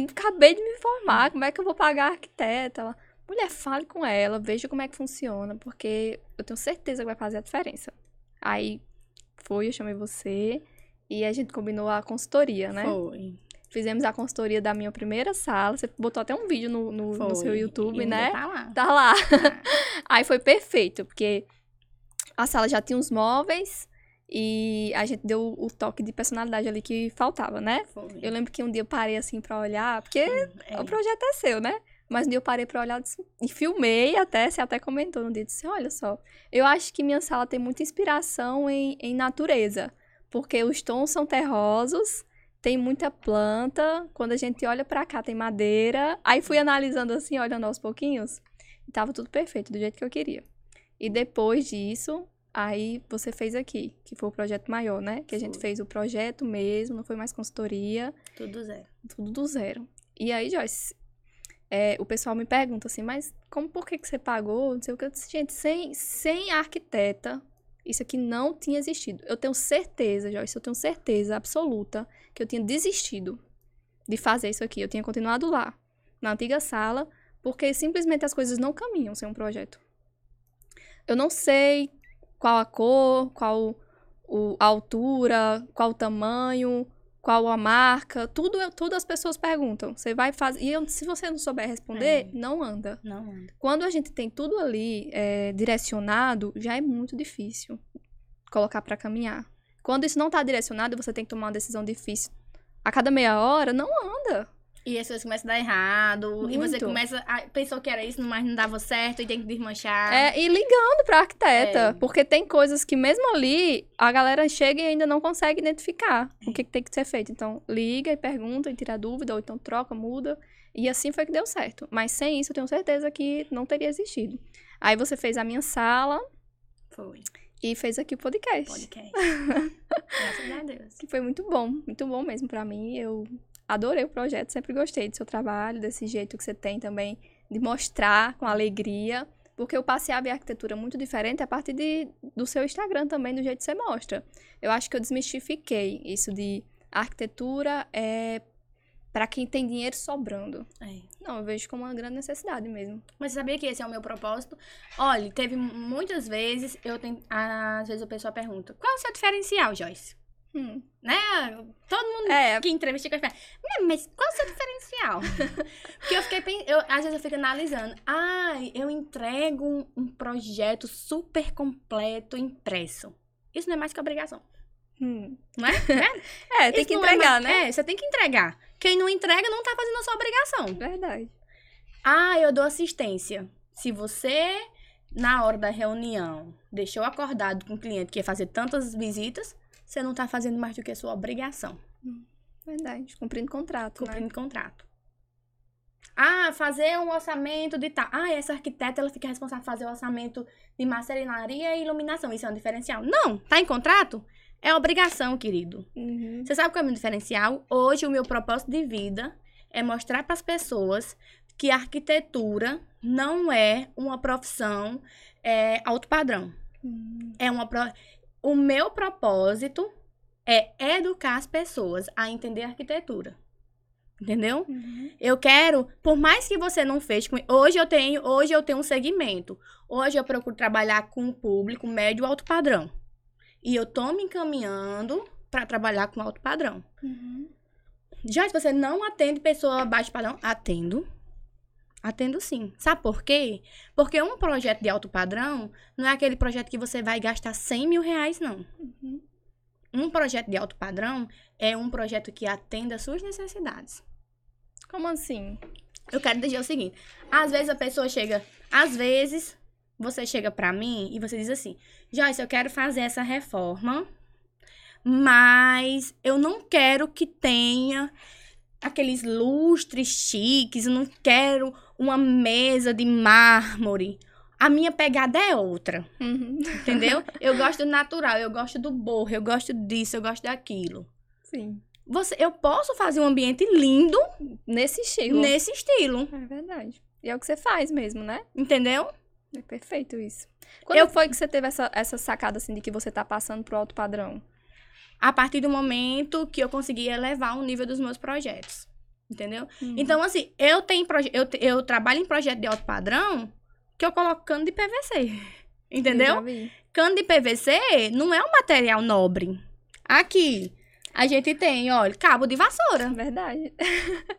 acabei de me formar. Como é que eu vou pagar a arquiteta? Ela, mulher, fale com ela, veja como é que funciona, porque eu tenho certeza que vai fazer a diferença. Aí foi, eu chamei você e a gente combinou a consultoria, né? Foi. Fizemos a consultoria da minha primeira sala. Você botou até um vídeo no, no, no seu YouTube, né? Tá lá. Tá lá. Tá. Aí foi perfeito, porque a sala já tinha os móveis e a gente deu o toque de personalidade ali que faltava, né? Foi. Eu lembro que um dia eu parei assim pra olhar, porque É. o projeto é seu, né? Mas um dia eu parei pra olhar disse- e filmei até, você até comentou no dia, disse, olha só, eu acho que minha sala tem muita inspiração em, em natureza, porque os tons são terrosos, tem muita planta, quando a gente olha pra cá tem madeira, aí fui analisando assim, olhando aos pouquinhos, e tava tudo perfeito, do jeito que eu queria. E depois disso, aí você fez aqui, que foi o projeto maior, né? Que a gente Foi. fez o projeto mesmo, não foi mais consultoria, Tudo zero. tudo do zero. E aí, Joyce, é, o pessoal me pergunta assim, mas como, por que, que você pagou? Não sei o que. Eu disse, gente, sem, sem arquiteta, isso aqui não tinha existido. Eu tenho certeza, Joyce, eu tenho certeza absoluta que eu tinha desistido de fazer isso aqui. Eu tinha continuado lá, na antiga sala, porque simplesmente as coisas não caminham sem um projeto. Eu não sei qual a cor, qual o, a altura, qual o tamanho, qual a marca, tudo, tudo as pessoas perguntam. Você vai fazer. E eu- se você não souber responder, É. não anda. Não anda. Quando a gente tem tudo ali é, direcionado, já é muito difícil colocar pra caminhar. Quando isso não tá direcionado e você tem que tomar uma decisão difícil a cada meia hora, não anda. E as coisas começam a dar errado. E você Muito. começa. A, pensou que era isso, mas não dava certo e tem que desmanchar. É, e ligando pra arquiteta, É. porque tem coisas que mesmo ali a galera chega e ainda não consegue identificar o que, que tem que ser feito. Então, liga e pergunta e tira dúvida, ou então troca, muda. E assim foi que deu certo. Mas sem isso, eu tenho certeza que não teria existido. Aí você fez a minha sala Foi. E fez aqui o podcast. Podcast. Graças a Deus. Que foi muito bom, muito bom mesmo pra mim. Eu adorei o projeto, sempre gostei do seu trabalho, desse jeito que você tem também de mostrar com alegria Porque eu passei a ver arquitetura muito diferente a partir de, do seu Instagram também, do jeito que você mostra. Eu acho que eu desmistifiquei isso de arquitetura é para quem tem dinheiro sobrando. É. Não, eu vejo como uma grande necessidade mesmo. Mas você sabia que esse é o meu propósito? Olha, teve muitas vezes, eu tenho, às vezes a pessoa pergunta, qual é o seu diferencial, Joyce? Hum. Né? Todo mundo É. que entrevista pergunta, "Né, mas qual é o seu diferencial? Porque eu fiquei, eu, às vezes eu fico analisando, ai, eu entrego um, um projeto super completo impresso. Isso não é mais que obrigação, Hum. não é? É, tem Isso que é entregar, mais- né? É, você tem que entregar. Quem não entrega não tá fazendo a sua obrigação. Verdade. Ah, eu dou assistência. Se você, na hora da reunião, deixou acordado com o cliente que ia fazer tantas visitas, você não tá fazendo mais do que a sua obrigação. Verdade. Cumprindo contrato, né? Cumprindo contrato. Ah, fazer um orçamento de tal. Ah, essa arquiteta ela fica responsável por fazer o orçamento de marcenaria e iluminação. Isso é um diferencial? Não, tá em contrato? É obrigação, querido. Uhum. Você sabe qual é o meu diferencial? Hoje, o meu propósito de vida é mostrar para as pessoas que a arquitetura não é uma profissão é, alto padrão. Hum. É uma pro... O meu propósito é educar as pessoas a entender a arquitetura. Entendeu? Uhum. Eu quero, por mais que você não fez com, hoje eu tenho, hoje eu tenho um segmento. Hoje eu procuro trabalhar com o público médio alto padrão. E eu tô me encaminhando para trabalhar com alto padrão. Uhum. Já se você não atende pessoa baixo padrão, atendo. Atendo sim. Sabe por quê? Porque um projeto de alto padrão não é aquele projeto que você vai gastar 100 mil reais, não. Uhum. Um projeto de alto padrão é um projeto que atenda às suas necessidades. Como assim? Eu quero dizer o seguinte: às vezes a pessoa chega, às vezes você chega pra mim e você diz assim: Joyce, eu quero fazer essa reforma, mas eu não quero que tenha aqueles lustres chiques, eu não quero uma mesa de mármore. A minha pegada é outra, Uhum. entendeu? eu gosto do natural, eu gosto do borro, eu gosto disso, eu gosto daquilo. Sim. Você, eu posso fazer um ambiente lindo Nesse estilo. nesse estilo, É verdade. E é o que você faz mesmo, né? entendeu? É perfeito isso. Quando Eu- foi que você teve essa, essa sacada, assim, de que você tá passando pro alto padrão? a partir do momento que eu consegui elevar o nível dos meus projetos. Entendeu? Uhum. Então, assim, eu tenho proje- eu, eu trabalho em projeto de alto padrão que eu coloco cano de PVC. Entendeu? Cano de PVC não é um material nobre. Aqui, a gente tem, olha, cabo de vassoura. Verdade.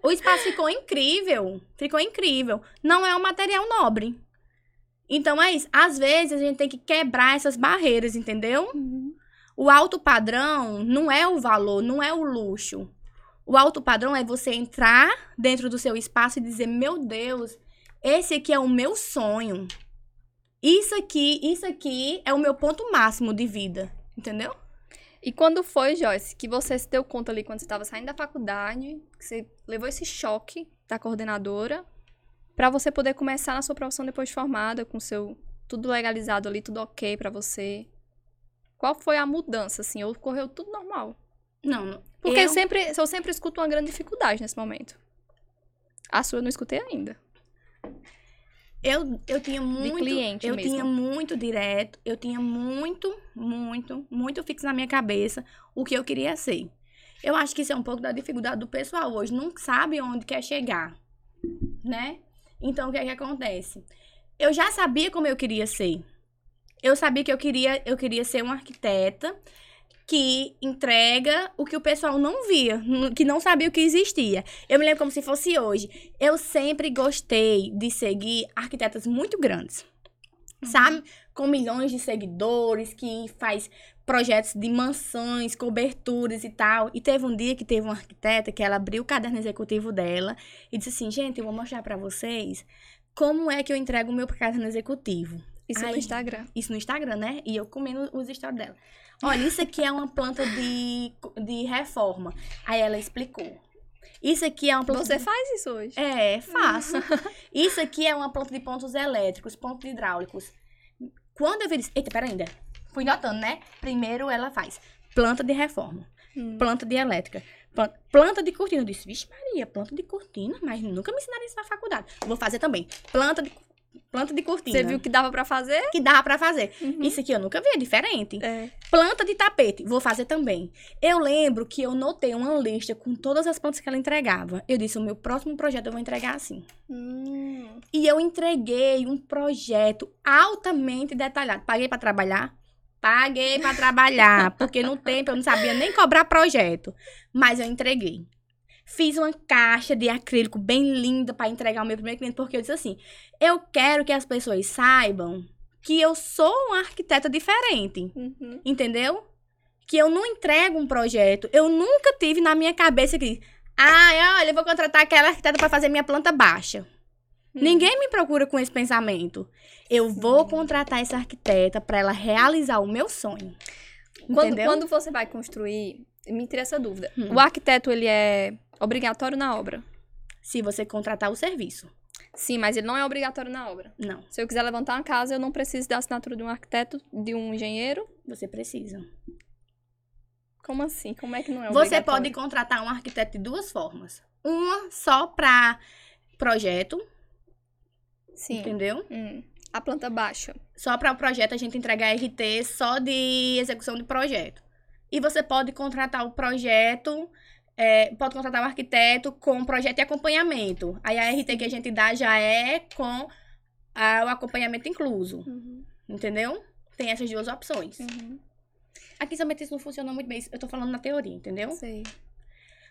O espaço ficou incrível. Ficou incrível. Não é um material nobre. Então é isso. Às vezes a gente tem que quebrar essas barreiras, entendeu? Uhum. O alto padrão não é o valor, não é o luxo. O alto padrão é você entrar dentro do seu espaço e dizer: Meu Deus, esse aqui é o meu sonho. Isso aqui, isso aqui é o meu ponto máximo de vida. Entendeu? E quando foi, Joyce, que você se deu conta ali quando você estava saindo da faculdade, que você levou esse choque da coordenadora, pra você poder começar na sua profissão depois de formada, com seu tudo legalizado ali, tudo ok pra você? Qual foi a mudança, assim? Ou correu tudo normal? Não, não. Porque eu, sempre, eu sempre escuto uma grande dificuldade nesse momento. A sua eu não escutei ainda. eu, eu tinha muito. cliente eu mesmo. tinha muito direto, eu tinha muito, muito, muito fixo na minha cabeça o que eu queria ser. Eu acho que isso é um pouco da dificuldade do pessoal hoje. Não sabe onde quer chegar, né? Então, o que é que acontece? Eu já sabia como eu queria ser. Eu sabia que eu queria, eu queria ser uma arquiteta que entrega o que o pessoal não via, que não sabia o que existia. Eu me lembro como se fosse hoje. Eu sempre gostei de seguir arquitetas muito grandes, sabe? Com milhões de seguidores, que faz projetos de mansões, coberturas e tal. E teve um dia que teve uma arquiteta que ela abriu o caderno executivo dela e disse assim: gente, eu vou mostrar pra vocês como é que eu entrego o meu caderno executivo. Isso no Ai. Instagram. Isso no Instagram, né? E eu comendo os stories dela. Olha, isso aqui é uma planta de, de reforma. Aí ela explicou. Isso aqui é uma planta. Você faz isso hoje? É, faço. Isso aqui é uma planta de pontos elétricos, pontos hidráulicos. Quando eu vi isso. Eita, pera ainda. Fui notando, né? Primeiro ela faz planta de reforma, Hum. planta de elétrica, plan- planta de cortina. Eu disse, vixe, Maria, planta de cortina, mas nunca me ensinaram isso na faculdade. Vou fazer também. Planta de. planta de cortina. Você viu que dava pra fazer? que dava pra fazer. Uhum. Isso aqui eu nunca vi, é diferente. É. Planta de tapete, vou fazer também. Eu lembro que eu notei uma lista com todas as plantas que ela entregava. Eu disse, o meu próximo projeto eu vou entregar assim. Hum. E eu entreguei um projeto altamente detalhado. Paguei pra trabalhar? Paguei pra trabalhar, porque no tempo eu não sabia nem cobrar projeto, mas eu entreguei. Fiz uma caixa de acrílico bem linda pra entregar ao meu primeiro cliente, porque eu disse assim: eu quero que as pessoas saibam que eu sou uma arquiteta diferente. Uhum. Entendeu? Que eu não entrego um projeto. Eu nunca tive na minha cabeça que, ah, olha, eu vou contratar aquela arquiteta para fazer minha planta baixa. Hum. Ninguém me procura com esse pensamento. Eu vou contratar essa arquiteta para ela realizar o meu sonho. Quando, Entendeu? quando você vai construir, me interessa a dúvida. Hum. O arquiteto, ele é obrigatório na obra? Se você contratar o serviço. Sim, mas ele não é obrigatório na obra. Não, Se eu quiser levantar uma casa, eu não preciso da assinatura de um arquiteto, de um engenheiro. você precisa. Como assim? Como é que não é Você obrigatório? pode contratar um arquiteto de duas formas. Uma só para projeto, Sim. entendeu? Hum. A planta baixa. Só para o projeto a gente entregar RT só de execução de projeto. E você pode contratar o projeto, é, pode contratar o arquiteto com projeto e acompanhamento. Aí a RT que a gente dá já é com ah, o acompanhamento incluso, Uhum. entendeu? Tem essas duas opções. Uhum. Aqui somente isso não funciona muito bem. Eu tô falando na teoria, entendeu? Sei.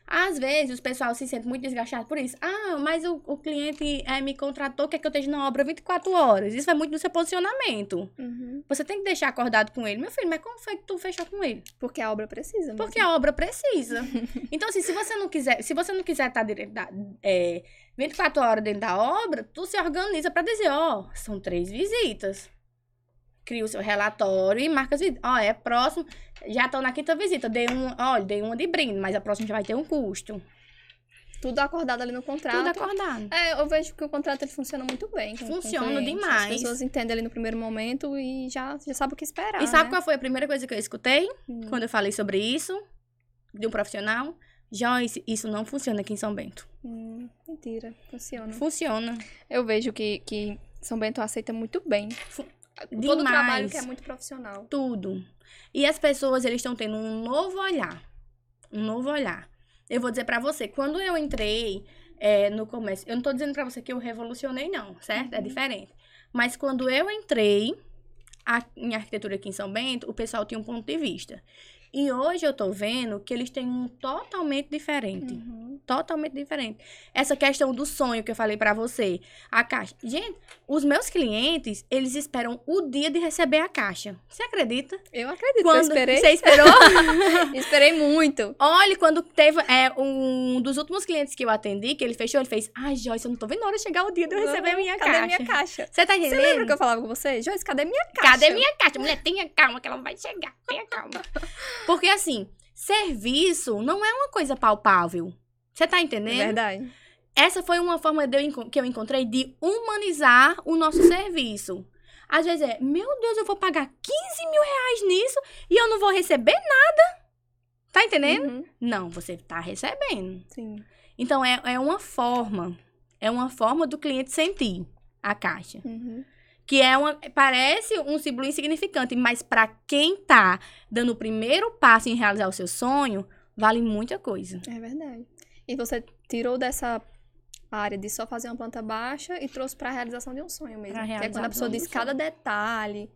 Às vezes, o pessoal se sente muito desgastado por isso. Ah, mas o, o cliente eh, me contratou, quer que eu esteja na obra 24 horas. Isso vai muito do seu posicionamento. Uhum. Você tem que deixar acordado com ele. Meu filho, mas como foi que tu fechou com ele? Porque a obra precisa. mesmo. Porque a obra precisa. então, assim, se você não quiser, se você não quiser estar da, é, 24 horas dentro da obra, tu se organiza pra dizer, ó, são três visitas. Cria o seu relatório e marca as visitas. Ó, é próximo, já tô na quinta visita, dei um, olha, dei uma de brinde, mas a próxima já vai ter um custo. Tudo acordado ali no contrato. Tudo acordado. É, eu vejo que o contrato ele funciona muito bem. Funciona demais. As pessoas entendem ali no primeiro momento e já, já sabem o que esperar. E sabe né? qual foi a primeira coisa que eu escutei Hum. quando eu falei sobre isso? De um profissional? Joyce, isso não funciona aqui em São Bento. Hum, mentira, funciona. Funciona. Eu vejo que, que São Bento aceita muito bem. Fu- Todo o trabalho demais. que é muito profissional. Tudo. E as pessoas, eles estão tendo um novo olhar. Um novo olhar. Eu vou dizer pra você, quando eu entrei é, no comércio, eu não tô dizendo pra você que eu revolucionei, não, certo? É Uhum. diferente. Mas quando eu entrei a- em arquitetura aqui em São Bento, o pessoal tinha um ponto de vista. E hoje eu tô vendo que eles têm um totalmente diferente. Uhum. Totalmente diferente. Essa questão do sonho que eu falei pra você. A caixa. Gente, os meus clientes, eles esperam o dia de receber a caixa. Você acredita? Eu acredito, eu Quando esperei. você esperou? Esperei muito. Olha, quando teve é, um dos últimos clientes que eu atendi, que ele fechou, ele fez: Ai, Joyce, eu não tô vendo a hora de chegar o dia de eu receber a minha cadê caixa. minha caixa? Você tá Você entendendo? lembra que eu falava com você? Joyce, cadê minha caixa? Cadê minha caixa? Mulher, tenha calma que ela vai chegar. Tenha calma. Porque assim, serviço não é uma coisa palpável. Você tá É entendendo? verdade. Essa foi uma forma de eu que eu encontrei de humanizar o nosso serviço. Às vezes é, meu Deus, eu vou pagar 15 mil reais nisso e eu não vou receber nada. Tá entendendo? Uhum, Não, você tá recebendo. Sim. Então, é, é uma forma. É uma forma do cliente sentir a caixa. Uhum. Que é uma. Parece um símbolo insignificante, mas para quem tá dando o primeiro passo em realizar o seu sonho, vale muita coisa. É verdade. E você tirou dessa área de só fazer uma planta baixa e trouxe pra realização de um sonho mesmo. Que é quando a pessoa diz cada detalhe.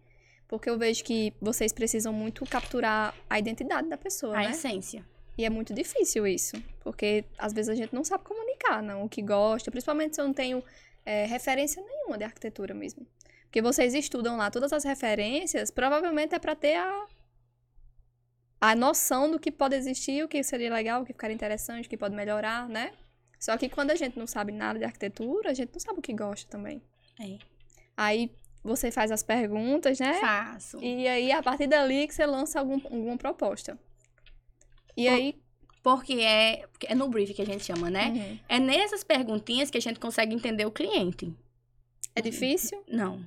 Porque eu vejo que vocês precisam muito capturar a identidade da pessoa, A né? essência. E é muito difícil isso. Porque às vezes a gente não sabe comunicar, não, o que gosta. Principalmente se eu não tenho é, referência nenhuma de arquitetura mesmo. Porque vocês estudam lá todas as referências, provavelmente é pra ter a, a noção do que pode existir, o que seria legal, o que ficaria interessante, o que pode melhorar, né? Só que quando a gente não sabe nada de arquitetura, a gente não sabe o que gosta também. É. Aí você faz as perguntas, né? Faço. E aí, a partir dali, que você lança algum, alguma proposta. E Pô, aí. Porque é, é no brief que a gente chama, né? Uhum. É nessas perguntinhas que a gente consegue entender o cliente. É difícil? Não.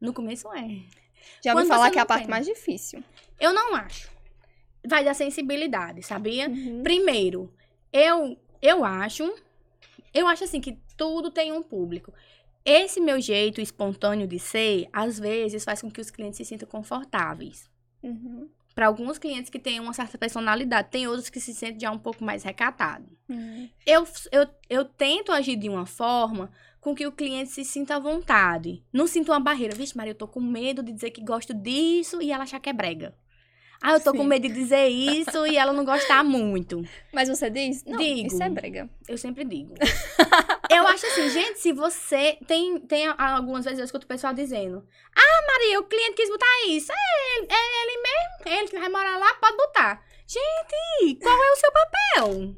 No começo é. Já Quando ouvi falar que é a parte tem. mais difícil. Eu não acho. Vai da sensibilidade, sabia? Uhum. Primeiro, eu eu acho, eu acho assim que tudo tem um público. esse meu jeito espontâneo de ser, às vezes, faz com que os clientes se sintam confortáveis. Uhum. Para alguns clientes que têm uma certa personalidade, tem outros que se sentem já um pouco mais recatado. Uhum. Eu, eu, eu tento agir de uma forma com que o cliente se sinta à vontade. Não sinta uma barreira. Vixe, Maria, eu tô com medo de dizer que gosto disso e ela achar que é brega. Ah, eu tô com Sim. medo de dizer isso e ela não gostar muito. Mas você diz? Não, Digo. isso é brega. Eu sempre digo. eu acho assim, gente, se você. Tem, tem algumas vezes eu escuto o pessoal dizendo: Ah, Maria, o cliente quis botar isso. É ele, é ele mesmo. É ele que vai morar lá, pode botar. Gente, qual é o seu papel?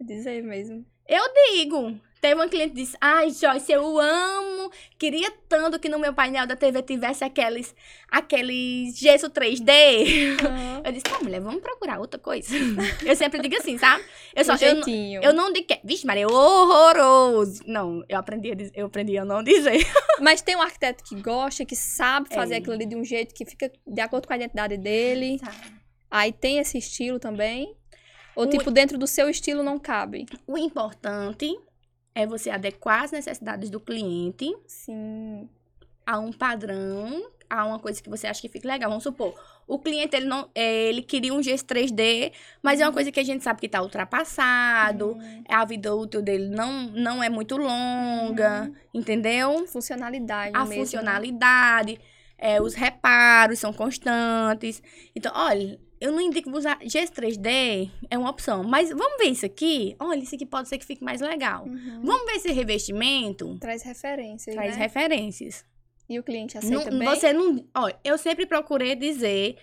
Dizer mesmo. Eu digo. Teve uma cliente que disse: Ai, Joyce, eu amo. Queria tanto que no meu painel da TV tivesse aqueles, aqueles gesso 3D. Eu disse: Tá, mulher, vamos procurar outra coisa. eu sempre digo assim, sabe? Eu só. um Eu, jeitinho. eu não digo que. Vixe, Maria, é horroroso. Não, eu aprendi a, dizer- eu aprendi a não dizer. Mas tem um arquiteto que gosta, que sabe fazer É. aquilo ali de um jeito que fica de acordo com a identidade dele. Aí tem esse estilo também. Ou, O- tipo, dentro do seu estilo não cabe. O importante é você adequar as necessidades do cliente Sim. a um padrão, a uma coisa que você acha que fica legal. Vamos supor, o cliente ele não, é, ele queria um gesso 3D, mas é uma coisa que a gente sabe que está ultrapassado. Hum, A vida útil dele não, não é muito longa, entendeu? funcionalidade A mesmo. né? funcionalidade, é, os reparos são constantes. Então, olha, eu não indico usar gesso 3D, é uma opção. Mas vamos ver isso aqui? Olha, isso aqui pode ser que fique mais legal. Uhum. Vamos ver esse revestimento? Traz referências, Traz né? referências. E o cliente aceita Não- bem? Você não. Olha, eu sempre procurei dizer.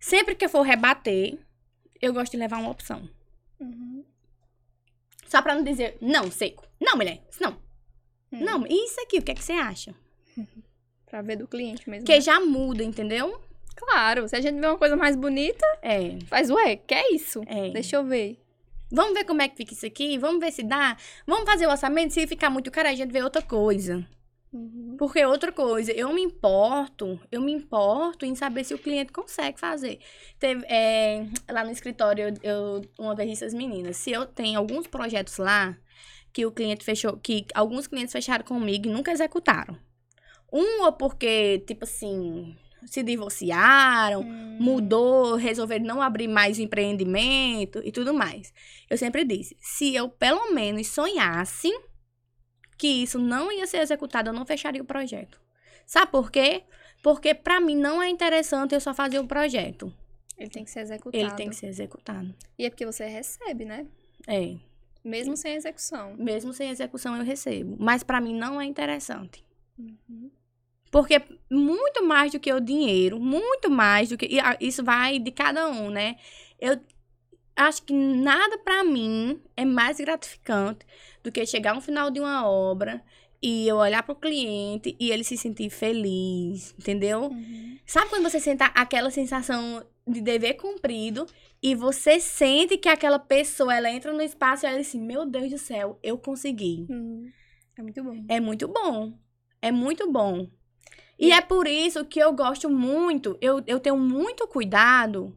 Sempre que eu for rebater, eu gosto de levar uma opção. Uhum. Só pra não dizer, não, seco. Não, mulher, isso não. Hum. Não, e isso aqui, o que é que você acha? Pra ver do cliente mesmo. Porque já muda, entendeu? Claro, se a gente vê uma coisa mais bonita, É, faz, ué, que é isso? é. Deixa eu ver. Vamos ver como é que fica isso aqui? Vamos ver se dá? Vamos fazer o orçamento? Se ficar muito caro, a gente vê outra coisa. Uhum. Porque outra coisa, eu me importo, eu me importo em saber se o cliente consegue fazer. Teve, é, lá no escritório, eu, eu uma vez disse às meninas, se eu tenho alguns projetos lá que o cliente fechou, que alguns clientes fecharam comigo e nunca executaram. Um ou porque, tipo assim, se divorciaram, Hum. mudou, resolveram não abrir mais empreendimento e tudo mais. Eu sempre disse, se eu pelo menos sonhasse que isso não ia ser executado, eu não fecharia o projeto. Sabe por quê? Porque pra mim não é interessante eu só fazer o projeto. Ele tem que ser executado. Ele tem que ser executado. E é porque você recebe, né? É, Mesmo sem execução. mesmo sem execução eu recebo, mas pra mim não é interessante. Uhum. Porque muito mais do que o dinheiro, muito mais do que. Isso vai de cada um, né? Eu acho que nada pra mim é mais gratificante do que chegar no final de uma obra e eu olhar pro cliente e ele se sentir feliz, entendeu? Uhum. Sabe quando você sente aquela sensação de dever cumprido e você sente que aquela pessoa, ela entra no espaço e ela diz assim, meu Deus do céu, eu consegui. Uhum. É muito bom. É muito bom. É muito bom. E é por isso que eu gosto muito, eu, eu tenho muito cuidado.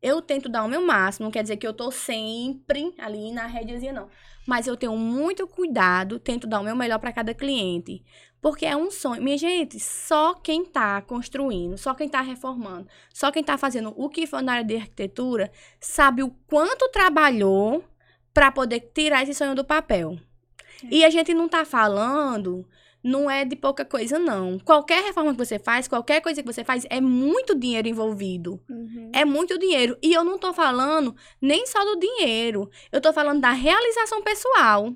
Eu tento dar o meu máximo, não quer dizer que eu tô sempre ali na rédeazinha, não. Mas eu tenho muito cuidado, tento dar o meu melhor para cada cliente. Porque é um sonho. Minha gente, só quem tá construindo, só quem tá reformando, só quem tá fazendo o que for na área de arquitetura, sabe o quanto trabalhou para poder tirar esse sonho do papel. E a gente não tá falando, não é de pouca coisa, não. Qualquer reforma que você faz, qualquer coisa que você faz, é muito dinheiro envolvido. Uhum. É muito dinheiro. E eu não tô falando nem só do dinheiro. Eu tô falando da realização pessoal.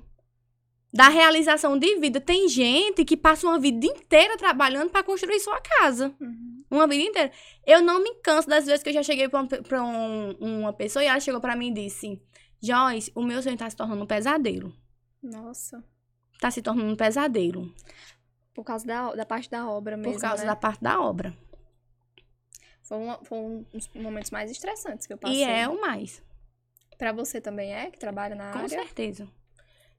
Da realização de vida. Tem gente que passa uma vida inteira trabalhando para construir sua casa. Uhum. Uma vida inteira. Eu não me canso das vezes que eu já cheguei pra, uma pra um- uma pessoa e ela chegou pra mim e disse: Joyce, o meu sonho tá se tornando um pesadelo. Nossa. Tá se tornando um pesadelo. Por causa da, da parte da obra mesmo, por causa né? da parte da obra. Foi, uma- foi um dos momentos mais estressantes que eu passei. E é o mais. Pra você também é, que trabalha na Com área? certeza.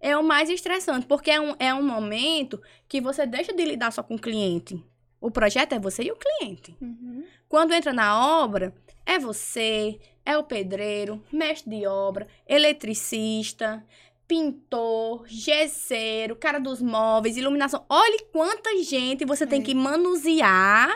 É o mais estressante, porque é um, é um momento que você deixa de lidar só com o cliente. O projeto é você e o cliente. Uhum. Quando entra na obra, é você, é o pedreiro, mestre de obra, eletricista, pintor, gesseiro, cara dos móveis, iluminação. Olhe quanta gente você tem É. que manusear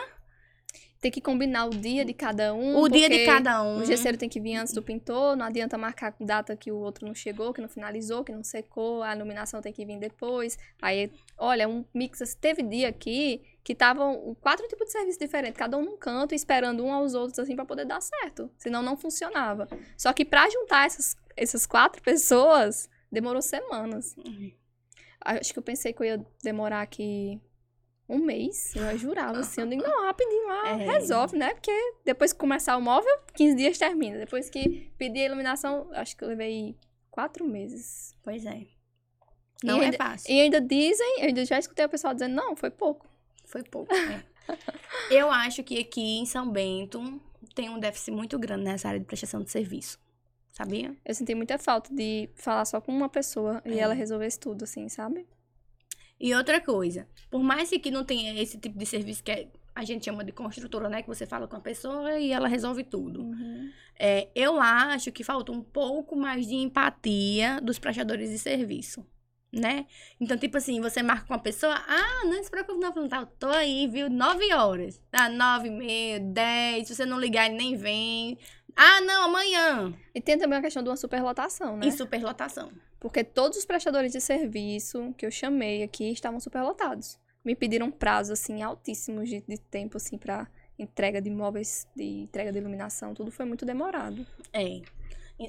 Tem que combinar o dia de cada um. o dia de cada um. O gesseiro tem que vir antes do pintor, não adianta marcar com data que o outro não chegou, que não finalizou, que não secou, a iluminação tem que vir depois. Aí, olha, um mix. assim, Teve dia aqui que estavam quatro tipos de serviço diferentes, cada um num canto, esperando um aos outros, assim, pra poder dar certo. Senão não funcionava. Só que pra juntar essas, essas quatro pessoas, demorou semanas. Acho que eu pensei que eu ia demorar aqui um mês. Eu jurava, assim. Eu digo, não, rapidinho lá, É. resolve, né? Porque depois que começar o móvel, 15 dias termina. Depois que pedir a iluminação, acho que eu levei quatro meses. Pois é. E Não é ainda- fácil. E ainda dizem, eu ainda já escutei o pessoal dizendo, não, foi pouco. Foi pouco. é. Eu acho que aqui em São Bento tem um déficit muito grande nessa área de prestação de serviço. Sabia? Eu senti muita falta de falar só com uma pessoa e É. ela resolvesse tudo, assim, sabe? E outra coisa, por mais que não tenha esse tipo de serviço que é- a gente chama de construtora, né? Que você fala com a pessoa e ela resolve tudo. É, eu acho que falta um pouco mais de empatia dos prestadores de serviço, né? Então, tipo assim, você marca com a pessoa, ah, não se preocupe, não, não tá, eu tô aí, viu? Nove horas. Tá, nove e meia, dez, se você não ligar, ele nem vem. Ah, não, amanhã. E tem também a questão de uma superlotação, né? E superlotação. Porque todos os prestadores de serviço que eu chamei aqui estavam superlotados. Me pediram prazos, assim, altíssimos de, de tempo, assim, pra entrega de imóveis, de entrega de iluminação. Tudo foi muito demorado. É.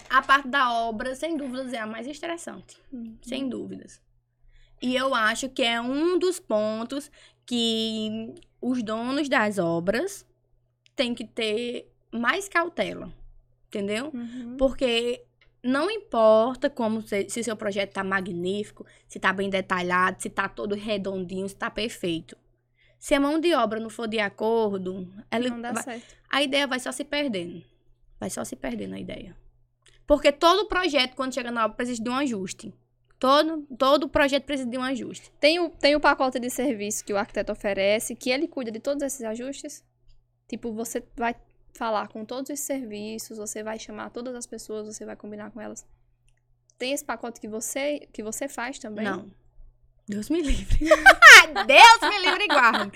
A parte da obra, sem dúvidas, é a mais estressante. Sem dúvidas. E eu acho que é um dos pontos que os donos das obras têm que ter mais cautela. Entendeu? Uhum. Porque não importa como se, se seu projeto tá magnífico, se tá bem detalhado, se tá todo redondinho, se tá perfeito. Se a mão de obra não for de acordo, ela Não dá vai- certo. a ideia vai só se perdendo. Vai só se perdendo a ideia. Porque todo projeto, quando chega na obra, precisa de um ajuste. Todo, todo projeto precisa de um ajuste. Tem o, tem o pacote de serviço que o arquiteto oferece, que ele cuida de todos esses ajustes. Tipo, você vai falar com todos os serviços, você vai chamar todas as pessoas, você vai combinar com elas. Tem esse pacote que você, que você faz também? Não. Deus me livre. Deus me livre e guarde.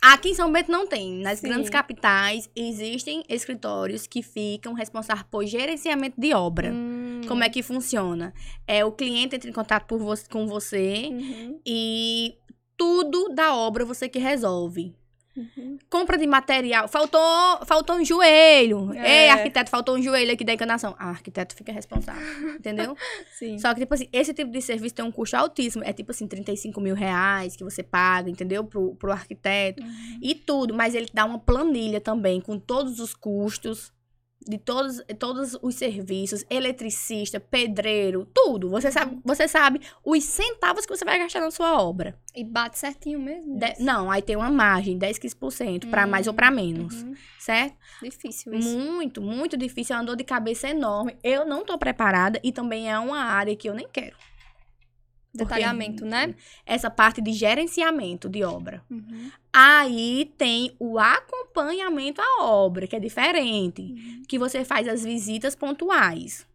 Aqui em São Bento não tem. Nas Sim. grandes capitais existem escritórios que ficam responsáveis por gerenciamento de obra. Hum. Como é que funciona? É o cliente entra em contato por vo- com você Uhum, e tudo da obra você que resolve. Uhum. Compra de material. Faltou, faltou um joelho. É. Ei, arquiteto, faltou um joelho aqui da encanação. Ah, arquiteto fica responsável. Entendeu? Sim. Só que, tipo assim, esse tipo de serviço tem um custo altíssimo. É tipo assim, 35 mil reais que você paga, entendeu? Pro, pro arquiteto. Uhum. E tudo. Mas ele dá uma planilha também com todos os custos de todos, todos os serviços, eletricista, pedreiro, tudo. Você sabe, você sabe os centavos que você vai gastar na sua obra. E bate certinho mesmo? De- não, aí tem uma margem, 10, 15%, para mais ou para menos, Uhum. certo? Difícil isso. Muito, muito difícil, é uma dor de cabeça enorme. Eu não tô preparada e também é uma área que eu nem quero. Porque Detalhamento, né? Essa parte de gerenciamento de obra. Uhum. Aí tem o acompanhamento à obra, que é diferente. Uhum. Que você faz as visitas pontuais,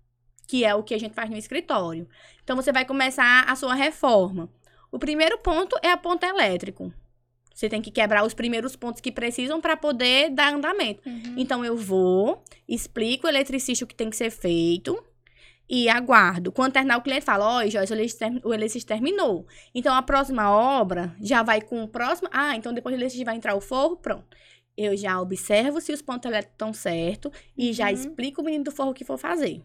que é o que a gente faz no escritório. Então você vai começar a sua reforma. O primeiro ponto é a ponta elétrico. Você tem que quebrar os primeiros pontos que precisam para poder dar andamento. Uhum. Então eu vou, explico o eletricista o que tem que ser feito e aguardo. Quando terminar, o cliente fala: Ó, Joyce, o eletricista terminou. Então a próxima obra já vai com o próximo. Ah, então depois do eletricista vai entrar o forro, pronto. Eu já observo se os pontos elétricos estão certos e já Uhum. explico o menino do forro o que for fazer.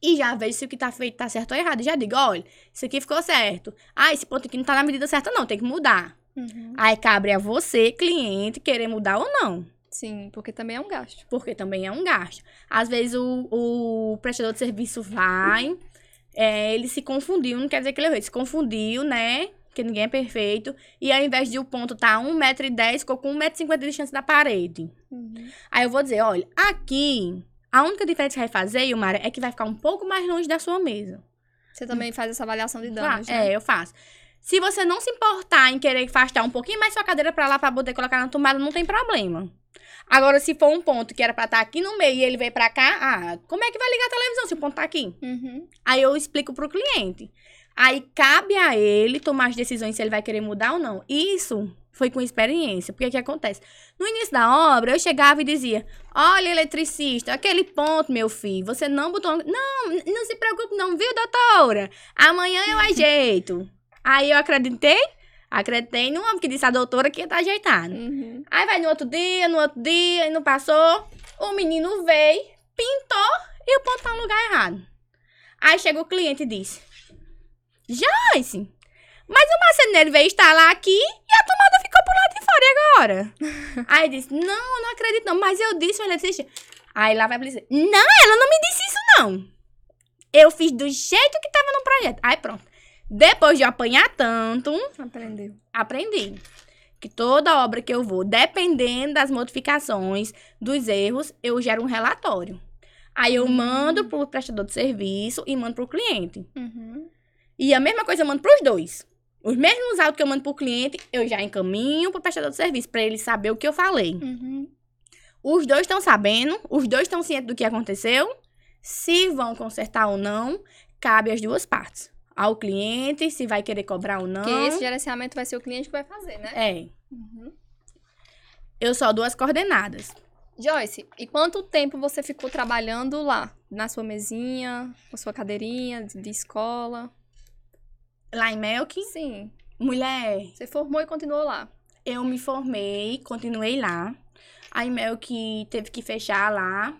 E já vejo se o que tá feito tá certo ou errado. Já digo: olha, isso aqui ficou certo. Ah, esse ponto aqui não tá na medida certa, não, tem que mudar. Uhum. Aí cabe a você, cliente, querer mudar ou não. Sim, porque também é um gasto. Porque também é um gasto. Às vezes o, o prestador de serviço vai, é, ele se confundiu, não quer dizer que ele errou, ele se confundiu, né? Porque ninguém é perfeito. E ao invés de o ponto tá 1,10m, ficou com 1,50m de distância da parede. Uhum. Aí eu vou dizer, olha, aqui, a única diferença que vai fazer, Yumara, é que vai ficar um pouco mais longe da sua mesa. Você também faz essa avaliação de danos, né? É, eu faço. Se você não se importar em querer afastar um pouquinho mais sua cadeira pra lá pra poder colocar na tomada, não tem problema. Agora, se for um ponto que era pra estar aqui no meio e ele veio pra cá, ah, como é que vai ligar a televisão se o ponto tá aqui? Uhum. Aí eu explico pro cliente. Aí cabe a ele tomar as decisões se ele vai querer mudar ou não. Isso foi com experiência. Porque o que acontece? No início da obra, eu chegava e dizia: Olha, eletricista, aquele ponto, meu filho, você não botou. Não, não se preocupe, não, viu, doutora? Amanhã eu ajeito. Aí eu acreditei. Acreditei no homem que disse a doutora que ia estar ajeitado. Uhum. Aí vai no outro dia, no outro dia, e não passou. O menino veio, pintou e o ponto tá no lugar errado. Aí chega o cliente e disse: Joyce, mas o marceneiro veio instalar aqui e a tomada ficou pro lado de fora e agora? Aí disse: Não, não acredito não, mas eu disse, olha, assiste. Aí lá vai dizer: Não, ela não me disse isso não. Eu fiz do jeito que tava no projeto. Aí pronto. Depois de apanhar tanto, Aprendeu. aprendi que toda obra que eu vou, dependendo das modificações, dos erros, eu gero um relatório. Aí eu Hum. mando pro prestador de serviço e mando pro cliente. Uhum. E a mesma coisa eu mando pros dois. Os mesmos autos que eu mando pro cliente, eu já encaminho pro prestador de serviço, pra ele saber o que eu falei. Uhum. Os dois estão sabendo, os dois estão cientes do que aconteceu. Se vão consertar ou não, cabe às duas partes. Ao cliente, se vai querer cobrar ou não. Porque esse gerenciamento vai ser o cliente que vai fazer, né? É, Uhum. eu só dou as coordenadas. Joyce, e quanto tempo você ficou trabalhando lá? Na sua mesinha, com a sua cadeirinha de, de escola? Lá em Melk, Sim. mulher, Você formou e continuou lá. eu me formei, continuei lá. Aí Melk teve que fechar lá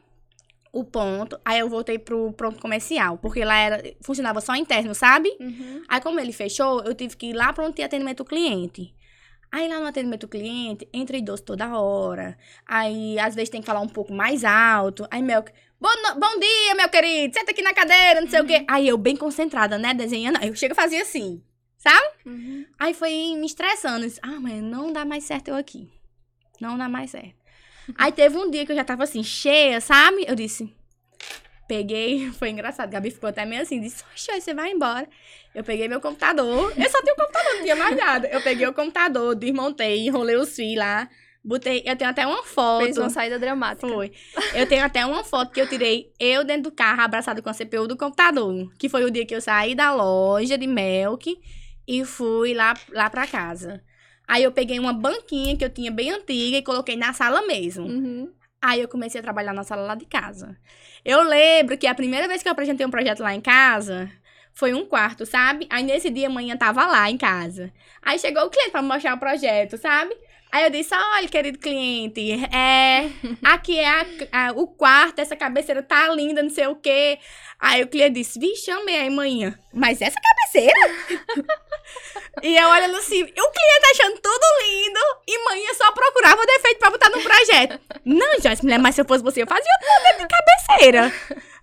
o ponto. Aí eu voltei pro pronto comercial, porque lá era funcionava só interno, sabe? Uhum. Aí como ele fechou, eu tive que ir lá pronto ter atendimento ao cliente. Aí lá no atendimento ao cliente, entra idoso toda hora. Aí às vezes tem que falar um pouco mais alto. Aí Melk, bom, bom dia, meu querido, senta aqui na cadeira, não sei o quê. Aí eu bem concentrada, né, desenhando. Aí eu chego e fazia assim, sabe? Uhum. Aí foi me estressando. Disse, ah, mãe, não dá mais certo eu aqui. Não dá mais certo. Aí teve um dia que eu já tava assim, cheia, sabe? Eu disse. Peguei, foi engraçado. Gabi ficou até meio assim, disse, oxe, você vai embora. Eu peguei meu computador. Eu só tinha o computador, não tinha mais nada. Eu peguei o computador, desmontei, enrolei os fios lá. Botei. Eu tenho até uma foto. Fez uma saída dramática. Foi. Eu tenho até uma foto que eu tirei eu dentro do carro, abraçado com a CPU do computador. Que foi o dia que eu saí da loja de Melk e fui lá, lá pra casa. Aí eu peguei uma banquinha que eu tinha bem antiga e coloquei na sala mesmo. Uhum. Aí eu comecei a trabalhar na sala lá de casa. Eu lembro que a primeira vez que eu apresentei um projeto lá em casa foi um quarto, sabe? Aí nesse dia a manhã tava lá em casa. Aí chegou o cliente pra me mostrar o projeto, sabe? Aí eu disse: Olha, querido cliente, é. Aqui é a- a- o quarto, essa cabeceira tá linda, não sei o quê. Aí o cliente disse: Vixe, amei aí, manhã. Mas essa cabeceira? e eu olhando assim, o cliente achando tudo lindo, e manhã só procurava defeito pra botar no projeto. Não, Joyce, mulher, mas se eu fosse você, eu fazia tudo de cabeceira.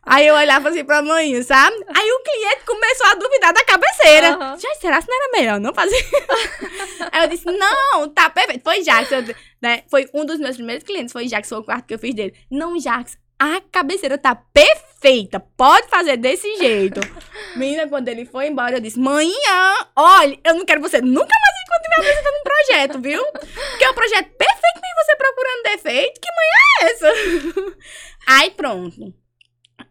Aí eu olhava assim pra manhã, sabe? Aí o cliente começou a duvidar da cabeceira. Aham. Joyce, será que não era melhor não fazer? Aí eu disse, não, tá perfeito. Foi Jackson, né? Foi um dos meus primeiros clientes, foi Jackson, o quarto que eu fiz dele. Não, Jackson, a cabeceira tá perfeita, pode fazer desse jeito. Menina, quando ele foi embora, eu disse, manhã, olha, eu não quero você nunca mais enquanto estiver apresentando um projeto, viu? Porque é um projeto perfeito, nem você procurando defeito, que manhã é essa? Aí pronto.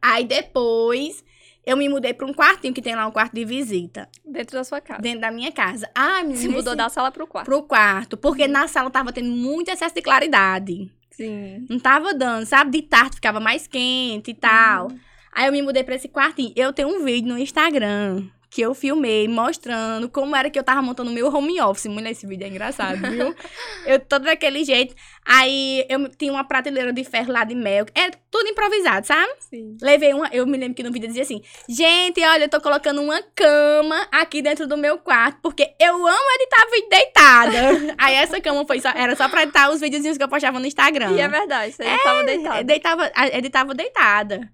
Aí depois, eu me mudei pra um quartinho, que tem lá um quarto de visita, Dentro da sua casa. dentro da minha casa. Ah, menina, Se mudou da sala pro quarto. pro quarto, porque na sala tava tendo muito excesso de claridade. Sim. Não tava dando, sabe? De tarde ficava mais quente e tal. Uhum. Aí eu me mudei pra esse quartinho. Eu tenho um vídeo no Instagram que eu filmei mostrando como era que eu tava montando o meu home office. Mulher, esse vídeo é engraçado, viu? eu todo daquele jeito. Aí eu tinha uma prateleira de ferro lá de mel. Era tudo improvisado, sabe? Sim. Levei uma. Eu me lembro que no vídeo dizia assim: Gente, olha, eu tô colocando uma cama aqui dentro do meu quarto, porque eu amo editar vídeo deitada. Aí essa cama foi só, era só pra editar os videozinhos que eu postava no Instagram. E é verdade, você já tava deitado. Deitava, editava deitada.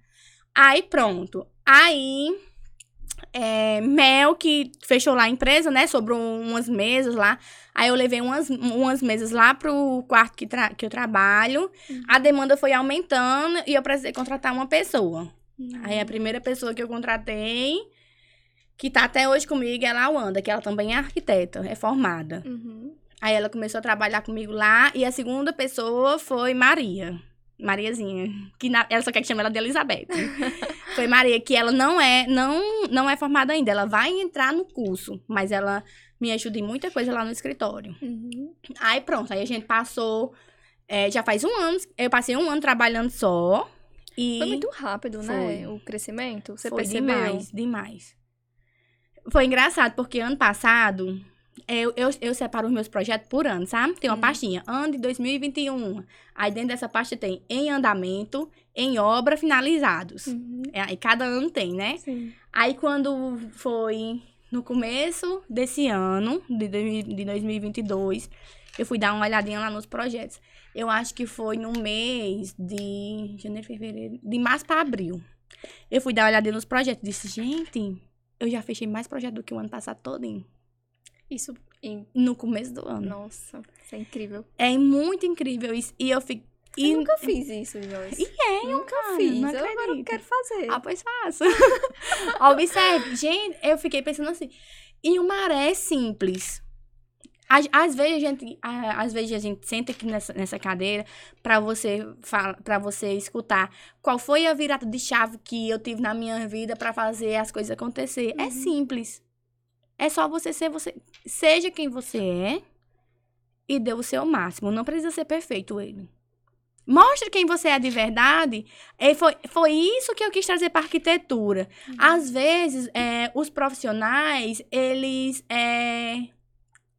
Aí pronto. Aí. É, Mel, que fechou lá a empresa, né? Sobrou umas mesas lá. Aí eu levei umas, umas mesas lá pro quarto que, que eu trabalho. Uhum. A demanda foi aumentando e eu precisei contratar uma pessoa. Uhum. Aí a primeira pessoa que eu contratei, que tá até hoje comigo, é a Wanda, que ela também é arquiteta, é formada. Uhum. Aí ela começou a trabalhar comigo lá. E a segunda pessoa foi Maria. Mariazinha. Que na- ela só quer que chame ela de Elizabeth. foi Maria, que ela não é, não, não é formada ainda. Ela vai entrar no curso. Mas ela me ajuda em muita coisa lá no escritório. Uhum. Aí pronto, aí a gente passou. é, já faz um ano. Eu passei um ano trabalhando só. E Foi muito rápido, né? Foi. O crescimento. Você foi percebeu? demais, demais. Foi engraçado, porque ano passado, eu, eu, eu separo os meus projetos por ano, sabe? Tem uma Uhum. pastinha, ano de 2021. Aí dentro dessa pasta tem em andamento, em obra, finalizados. Uhum. É, Aí cada ano tem, né? Sim. Aí quando foi no começo desse ano, de, dois- de 2022, eu fui dar uma olhadinha lá nos projetos. Eu acho que foi no mês de janeiro, fevereiro, de março para abril. Eu fui dar uma olhadinha nos projetos. Disse, gente, eu já fechei mais projeto do que o ano passado todinho. Isso. em- No começo do ano. Nossa, isso é incrível. É muito incrível isso. E eu fico. Eu E nunca fiz isso, Joyce. E é, nunca cara, fiz. não Eu agora acredito. quero fazer. Ah, pois faça. Observe. Gente, eu fiquei pensando assim. E o maré é simples. Às, às vezes a gente, às vezes a gente senta aqui nessa, nessa cadeira para você para você escutar qual foi a virada de chave que eu tive na minha vida para fazer as coisas acontecer. É Uhum. simples. É só você ser você, seja quem você é e dê o seu máximo. Não precisa ser perfeito ele. Mostre quem você é de verdade. E foi, foi isso que eu quis trazer para arquitetura. Às vezes, é, os profissionais, eles é,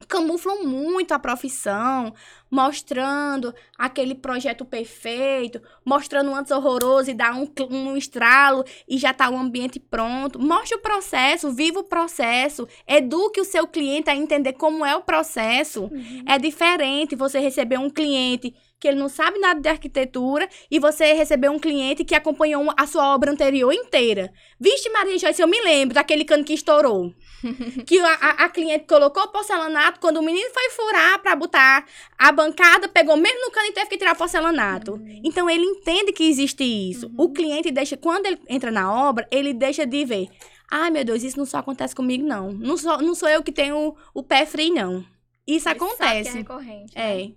camuflam muito a profissão, mostrando aquele projeto perfeito, mostrando um antes horroroso e dá um, um estralo e já tá o ambiente pronto. Mostre o processo, viva o processo, eduque o seu cliente a entender como é o processo. Uhum. É diferente você receber um cliente que ele não sabe nada de arquitetura e você receber um cliente que acompanhou a sua obra anterior inteira. Vixe, Maria Joyce, eu me lembro daquele cano que estourou. que a, a- a cliente colocou o porcelanato, quando o menino foi furar pra botar a bancada, pegou mesmo no cano e teve que tirar o porcelanato. Então ele entende que existe isso. Uhum. O cliente deixa, quando ele entra na obra, ele deixa de ver. Ai, meu Deus, isso não só acontece comigo, não. Não sou, não sou eu que tenho o pé frio, não. Isso Ele que acontece. é recorrente. né?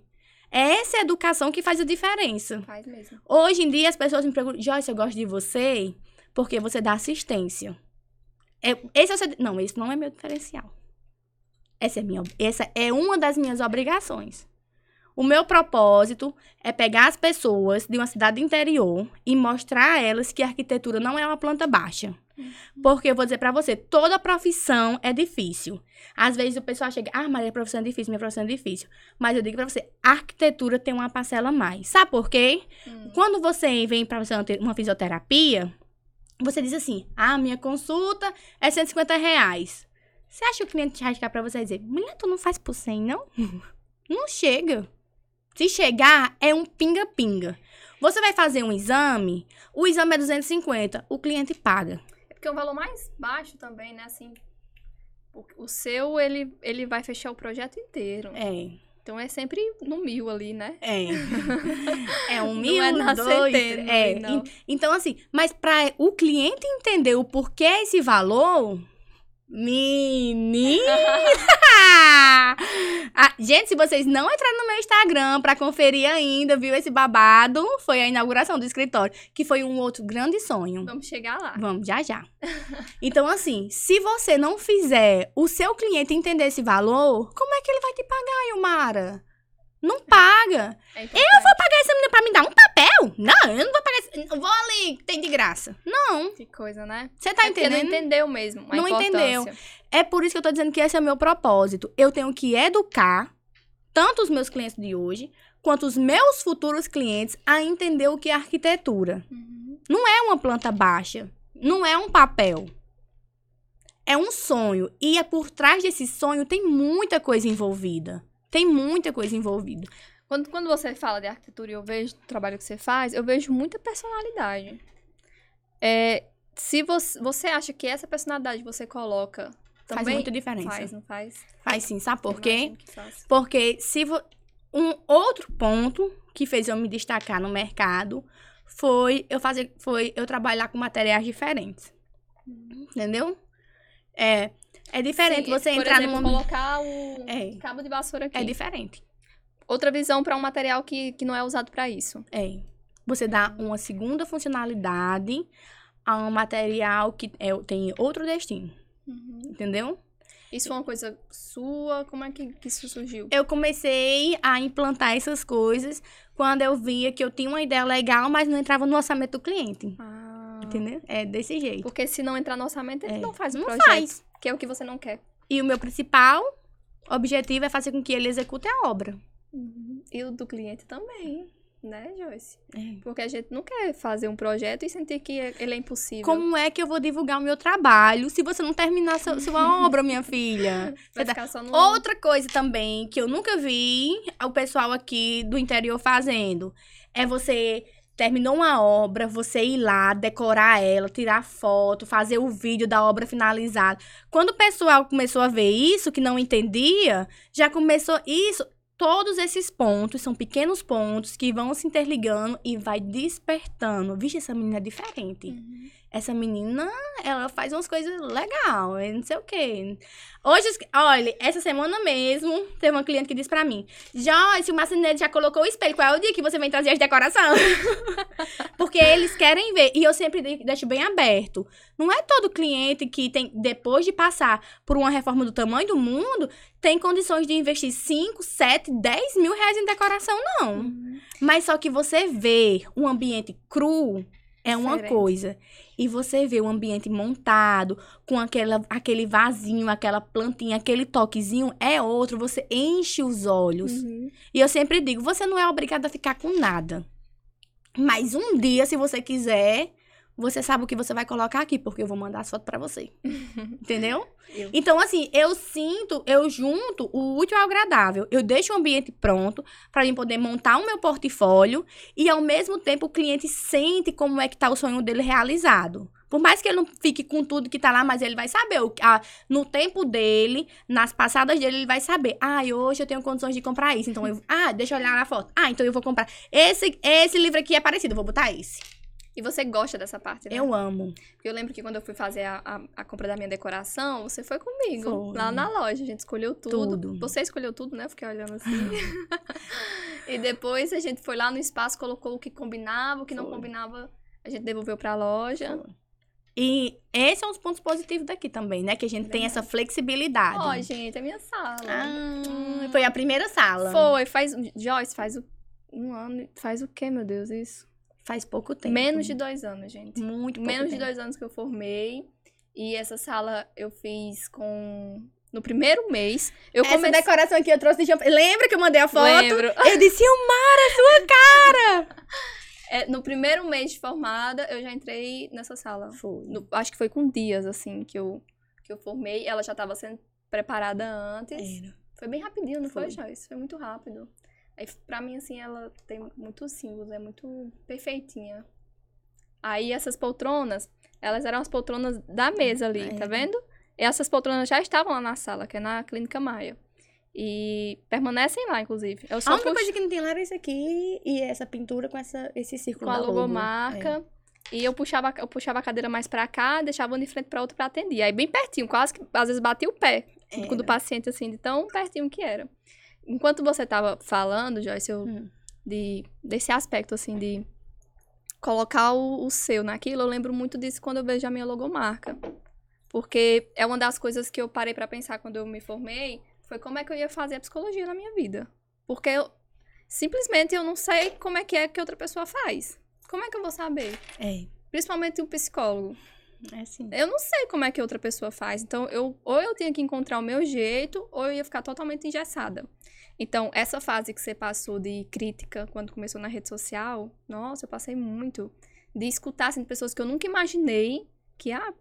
É. Essa educação que faz a diferença. Faz mesmo. Hoje em dia as pessoas me perguntam, Joyce, eu gosto de você porque você dá assistência. É, esse é o seu, não, esse não é meu diferencial. Essa é, minha, essa é uma das minhas obrigações. O meu propósito é pegar as pessoas de uma cidade interior e mostrar a elas que a arquitetura não é uma planta baixa. Porque eu vou dizer pra você, toda profissão é difícil. Às vezes o pessoal chega, ah, Maria, a profissão é difícil, minha profissão é difícil. Mas eu digo pra você, a arquitetura tem uma parcela a mais. Sabe por quê? Hum. Quando você vem pra fazer uma te- uma fisioterapia, você diz assim, ah, minha consulta é 150 reais. Você acha que o cliente vai chegar pra você e dizer, mulher, tu não faz por 100, não? Não chega. Se chegar, é um pinga-pinga. Você vai fazer um exame, o exame é 250, o cliente paga. É porque é um valor mais baixo também, né? Assim, o, o seu, ele, ele vai fechar o projeto inteiro. É, Então é sempre no mil ali, né? é. É um Não mil, é na dois, centena, é. não. En- Então, assim, mas para o cliente entender o porquê esse valor, menina! Ah, gente, se vocês não entraram no meu Instagram pra conferir ainda, viu esse babado, foi a inauguração do escritório, que foi um outro grande sonho. Vamos chegar lá. Vamos, já já. Então, assim, se você não fizer o seu cliente entender esse valor, como é que ele vai te pagar, Yumara? Não paga. É eu Vou pagar essa menina pra me dar um papel? Não, eu não vou pagar. Esse... eu Vou ali, tem de graça. Não. Que coisa, né? Você tá é porque não entendendo? entendeu mesmo. Não entendeu. É por isso que eu tô dizendo que esse é o meu propósito. Eu tenho que educar tanto os meus clientes de hoje, quanto os meus futuros clientes a entender o que é arquitetura. Uhum. Não é uma planta baixa. Não é um papel. É um sonho. E é por trás desse sonho tem muita coisa envolvida. Tem muita coisa envolvida. Quando, quando você fala de arquitetura e eu vejo o trabalho que você faz, eu vejo muita personalidade. É, se você, você acha que essa personalidade você coloca também Faz muita diferença. faz, não faz? Faz sim, sabe por quê? Porque se vo... um outro ponto que fez eu me destacar no mercado foi eu fazer foi eu trabalhar com materiais diferentes. Entendeu? É, É diferente Sim, você entrar exemplo, num ambiente. colocar o É. cabo de vassoura aqui. É diferente. Outra visão para um material que, que não é usado para isso. É. Você dá uma segunda funcionalidade a um material que é, tem outro destino. Entendeu? Isso foi uma coisa sua? Como é que, que isso surgiu? Eu comecei a implantar essas coisas quando eu via que eu tinha uma ideia legal, mas não entrava no orçamento do cliente. Ah, Entendeu? É desse jeito. porque se não entrar no orçamento, ele É. não faz Não projeto. faz. Que é o que você não quer. E o meu principal objetivo é fazer com que ele execute a obra. E o do cliente também, né, Joyce? É. Porque a gente não quer fazer um projeto e sentir que ele é impossível. Como é que eu vou divulgar o meu trabalho se você não terminar sua, sua obra, minha filha? Vai Você tá- ficar só no... Outra coisa também que eu nunca vi o pessoal aqui do interior fazendo é você terminou uma obra, você ir lá, decorar ela, tirar foto, fazer o vídeo da obra finalizada. Quando o pessoal começou a ver isso, que não entendia, já começou isso. Todos esses pontos são pequenos pontos que vão se interligando e vai despertando. Vixe, essa menina é diferente Uhum. Essa menina, ela faz umas coisas legais, não sei o quê. Hoje, olha, essa semana mesmo, teve uma cliente que disse pra mim, Joyce, o marceneiro já colocou o espelho, qual é o dia que você vem trazer as decorações? Porque eles querem ver, e eu sempre de- deixo bem aberto. Não é todo cliente que tem, depois de passar por uma reforma do tamanho do mundo, tem condições de investir 5, 7, 10 mil reais em decoração, não. Uhum. Mas só que você vê um ambiente cru é uma Diferente. coisa. E você vê o ambiente montado, com aquela, aquele vasinho, aquela plantinha, aquele toquezinho, é outro. Você enche os olhos. Uhum. E eu sempre digo, você não é obrigado a ficar com nada. Mas um dia, se você quiser, você sabe o que você vai colocar aqui, porque eu vou mandar as fotos pra você. Entendeu? Eu- Então, assim, eu sinto, eu junto o útil ao agradável. Eu deixo o ambiente pronto para mim poder montar o meu portfólio e, ao mesmo tempo, o cliente sente como é que tá o sonho dele realizado. Por mais que ele não fique com tudo que tá lá, mas ele vai saber. O, a- no tempo dele, nas passadas dele, ele vai saber. Ah, hoje eu tenho condições de comprar isso. Então, eu, ah, deixa eu olhar na foto. Ah, então eu vou comprar. Esse, esse livro aqui é parecido, eu vou botar esse. E você gosta dessa parte, né? Eu amo. Porque eu lembro que quando eu fui fazer a, a, a compra da minha decoração, você foi comigo. Foi. Lá na loja, a gente escolheu tudo. Tudo. Você escolheu tudo, né? Eu fiquei olhando assim. e depois a gente foi lá no espaço, colocou o que combinava, o que não Foi. combinava, a gente devolveu pra loja. E esse é um dos pontos positivos daqui também, né? Que a gente tem essa flexibilidade. Ó, gente, é minha sala. Ah, foi a primeira sala. Foi, faz. Joyce, faz o, um ano. Faz o quê, meu Deus? Isso? Faz pouco tempo. Menos de dois anos, gente. Muito pouco Menos de tempo. dois anos que eu formei. E essa sala eu fiz com. No primeiro mês. Eu Essa comecei. decoração aqui eu trouxe de champanhe. Lembra que eu mandei a foto? Lembro. Eu disse, Ilmara, sua cara! É, no primeiro mês de formada, eu já entrei nessa sala. Foi. No- acho que foi com dias, assim, que eu, que eu formei. Ela já estava sendo preparada antes. Era. Foi bem rapidinho, não foi, Foi. Joyce? Foi muito rápido. Aí, pra mim, assim, ela tem muitos símbolos, é muito perfeitinha. Aí, essas poltronas, elas eram as poltronas da mesa ali, tá É. vendo? E essas poltronas já estavam lá na sala, que é na Clínica Maia. E permanecem lá, inclusive. Eu A só única puxo coisa que não tem lá era isso aqui e essa pintura com essa, esse círculo com a logomarca. E eu puxava, eu puxava a cadeira mais pra cá, deixava uma de frente pra outra pra atender. Aí bem pertinho, quase que às vezes batia o pé É. do paciente, assim, de tão pertinho que era. Enquanto você tava falando, Joyce, eu, Hum. de, desse aspecto, assim, de colocar o, o seu naquilo, eu lembro muito disso quando eu vejo a minha logomarca. Porque é uma das coisas que eu parei pra pensar quando eu me formei, foi como é que eu ia fazer a psicologia na minha vida. Porque eu, simplesmente eu não sei como é que é que outra pessoa faz. Como é que eu vou saber? É, Principalmente um psicólogo. É assim. Eu não sei como é que outra pessoa faz. Então, eu, ou eu tinha que encontrar o meu jeito, ou eu ia ficar totalmente engessada. Então, essa fase que você passou de crítica quando começou na rede social, nossa, eu passei muito. De escutar assim, de pessoas que eu nunca imaginei que, ah,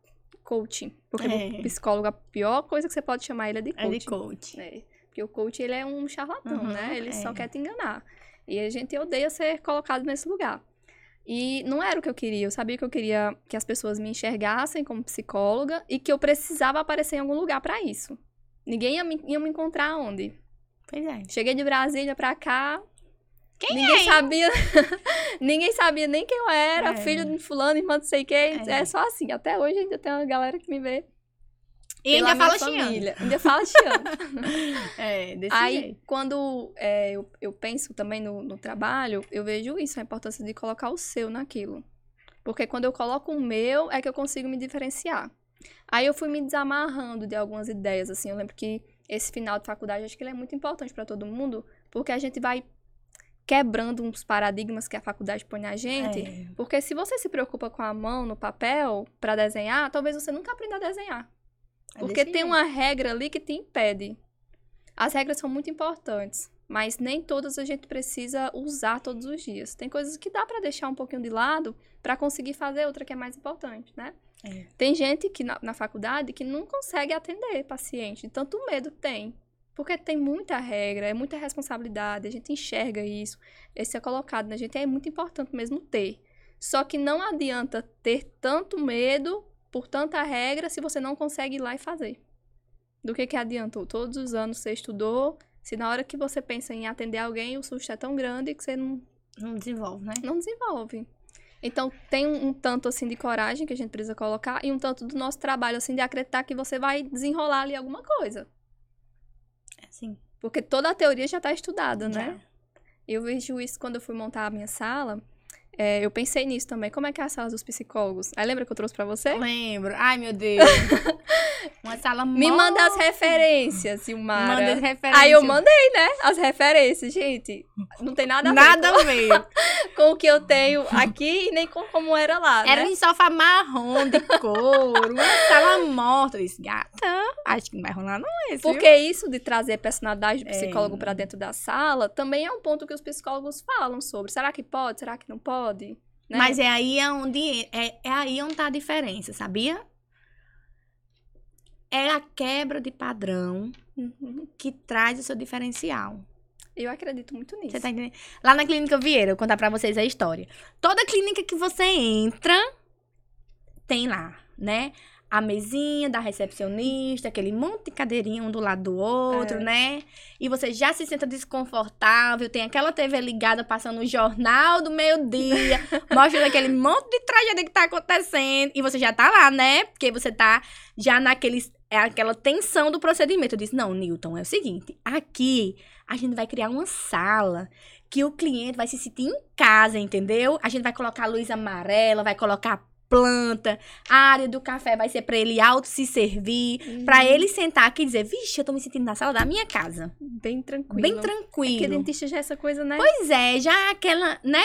coaching. Porque É. o psicólogo, a pior coisa que você pode chamar ele é de É coaching. de coach. É, porque o coach, ele é um charlatão, Uhum, né? Ele só é. quer te enganar. E a gente odeia ser colocado nesse lugar. E não era o que eu queria. Eu sabia que eu queria que as pessoas me enxergassem como psicóloga e que eu precisava aparecer em algum lugar pra isso. Ninguém ia me, ia me encontrar onde? Pois é. Cheguei de Brasília pra cá. Quem ninguém sabia. ninguém sabia nem quem eu era, É. filho de fulano, irmã de sei quem. É. É. só assim. Até hoje ainda tem uma galera que me vê. E ainda fala família. Ainda fala chiando. É, desse Aí, jeito. quando é, eu, eu penso também no, no trabalho, eu vejo isso, a importância de colocar o seu naquilo. Porque quando eu coloco o meu, é que eu consigo me diferenciar. Aí eu fui me desamarrando de algumas ideias, assim. Eu lembro que esse final de faculdade, acho que ele é muito importante para todo mundo, porque a gente vai quebrando uns paradigmas que a faculdade põe na gente. É. Porque se você se preocupa com a mão no papel para desenhar, talvez você nunca aprenda a desenhar. É Porque tem jeito. uma regra ali que te impede. As regras são muito importantes, mas nem todas a gente precisa usar todos os dias. Tem coisas que dá pra deixar um pouquinho de lado pra conseguir fazer outra que é mais importante, né? É. Tem gente que na, na faculdade que não consegue atender paciente, tanto medo tem. Porque tem muita regra, é muita responsabilidade, a gente enxerga isso. Esse é colocado na gente, é muito importante mesmo ter. Só que não adianta ter tanto medo por tanta regra se você não consegue ir lá e fazer. Do que que adiantou? Todos os anos você estudou, se na hora que você pensa em atender alguém, o susto é tão grande que você não, Não desenvolve, né? não desenvolve. Então, tem um, um tanto, assim, de coragem que a gente precisa colocar e um tanto do nosso trabalho, assim, de acreditar que você vai desenrolar ali alguma coisa. É assim. Porque toda a teoria já está estudada, né? Já. Eu vejo isso quando eu fui montar a minha sala. É, eu pensei nisso também. Como é que é a sala dos psicólogos? Aí lembra que eu trouxe pra você? Lembro. Ai, meu Deus. Uma sala Me mó- manda as referências, Silmara. Manda as referências. Aí eu mandei, né? As referências, gente. Não tem nada a ver Nada a ver. com, o que eu tenho aqui e nem com como era lá, Era né? um sofá marrom de couro, uma sala morta. Eu disse, gata, acho que não vai rolar não viu? Porque isso de trazer personalidade do É. psicólogo pra dentro da sala também é um ponto que os psicólogos falam sobre. Será que pode? Será que não pode? Né? Mas é aí onde é, é aí onde tá a diferença, sabia? É a quebra de padrão Uhum. que traz o seu diferencial. Eu acredito muito nisso. Você tá entendendo? Lá na Clínica Vieira, eu vou contar pra vocês a história. Toda clínica que você entra, tem lá, né? A mesinha da recepcionista, aquele monte de cadeirinha um do lado do outro, É. né? E você já se senta desconfortável, tem aquela TV ligada passando o jornal do meio-dia, mostrando aquele monte de tragédia que tá acontecendo. E você já tá lá, né? Porque você tá já naquele. É aquela tensão do procedimento. Eu disse: não, Newton, é o seguinte: aqui a gente vai criar uma sala que o cliente vai se sentir em casa, entendeu? A gente vai colocar luz amarela, vai colocar planta, a área do café vai ser pra ele auto se servir, Uhum. pra ele sentar aqui e dizer, vixe, eu tô me sentindo na sala da minha casa. Bem tranquilo. Bem Porque tranquilo. dentista já é essa coisa, né? Pois é, já aquela, né?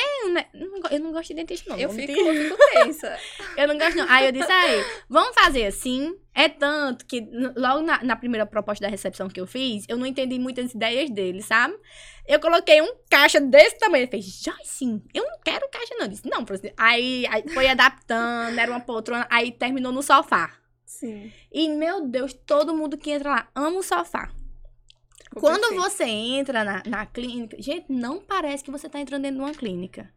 Eu não gosto de dentista, não. eu, fico, eu fico tensa. Eu não gosto, não. Aí eu disse aí, vamos fazer assim. É tanto que logo na, na primeira proposta da recepção que eu fiz, eu não entendi muitas ideias dele, sabe? Eu coloquei um caixa desse tamanho. Ele fez, sim, eu não quero caixa, não. Eu disse, não, professor. Aí, aí foi adaptando, era uma poltrona, aí terminou no sofá. Sim. E, meu Deus, todo mundo que entra lá ama o sofá. ficou Quando perfeito. você entra na, na clínica, gente, não parece que você tá entrando dentro de uma clínica.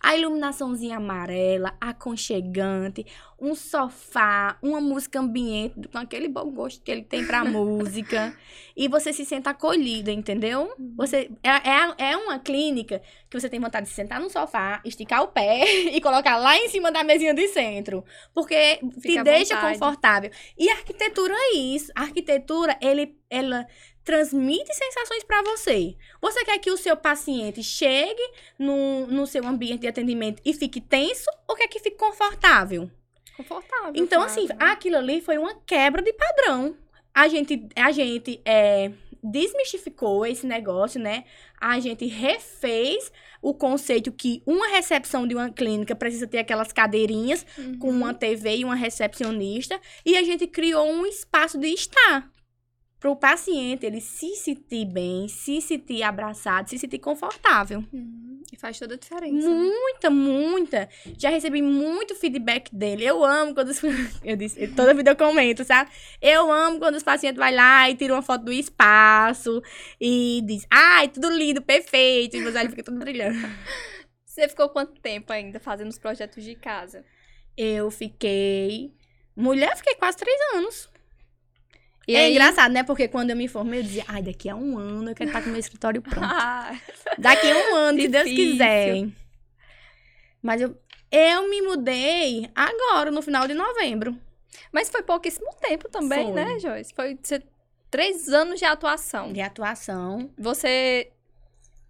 A iluminaçãozinha amarela, aconchegante, um sofá, uma música ambiente, com aquele bom gosto que ele tem pra música. E você se sente acolhida, entendeu? Você é, é, é uma clínica que você tem vontade de sentar no sofá, esticar o pé e colocar lá em cima da mesinha de centro. Porque te Fica à deixa vontade. confortável. E a arquitetura é isso. A arquitetura, ele, ela transmite sensações pra você. Você quer que o seu paciente chegue no, no seu ambiente de atendimento e fique tenso ou quer que fique confortável? Confortável. Então, claro, assim, aquilo ali foi uma quebra de padrão. A gente, a gente é, desmistificou esse negócio, né? A gente refez o conceito que uma recepção de uma clínica precisa ter aquelas cadeirinhas Uhum. com uma TV e uma recepcionista. E a gente criou um espaço de estar. Para o paciente ele se sentir bem, se sentir abraçado, se sentir confortável. Uhum. E faz toda a diferença. né? Muita, muita. Já recebi muito feedback dele. Eu amo quando os... Eu disse, toda vida eu comento, sabe? Eu amo quando os pacientes vão lá e tiram uma foto do espaço e diz, ai, tudo lindo, perfeito. E olhos ficam tudo brilhando. Você ficou quanto tempo ainda fazendo os projetos de casa? Eu fiquei... Mulher, fiquei quase três anos. E é aí- engraçado, né? Porque quando eu me formei, eu dizia, ai, daqui a um ano eu quero estar com o meu escritório pronto. Ah, Daqui a um ano, se Deus quiser. Mas eu, eu me mudei agora, no final de novembro. Mas foi pouquíssimo tempo também, Foi. né, Joyce? Foi três anos de atuação. De atuação Você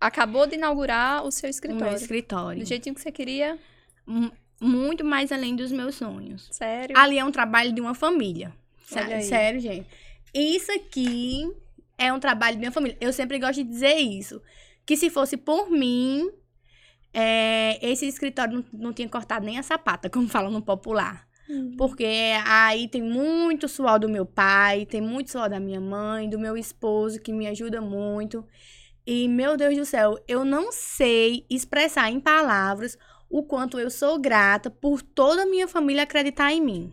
acabou de inaugurar o seu escritório. meu escritório. Do jeitinho que você queria. M- Muito mais além dos meus sonhos. Sério. Ali é um trabalho de uma família. Sério, sério, gente. Isso aqui é um trabalho de minha família. Eu sempre gosto de dizer isso. Que se fosse por mim, é, esse escritório não, não tinha cortado nem a sapata, como falam no popular. Hum. Porque aí tem muito suor do meu pai, tem muito suor da minha mãe, do meu esposo, que me ajuda muito. E, meu Deus do céu, eu não sei expressar em palavras o quanto eu sou grata por toda a minha família acreditar em mim.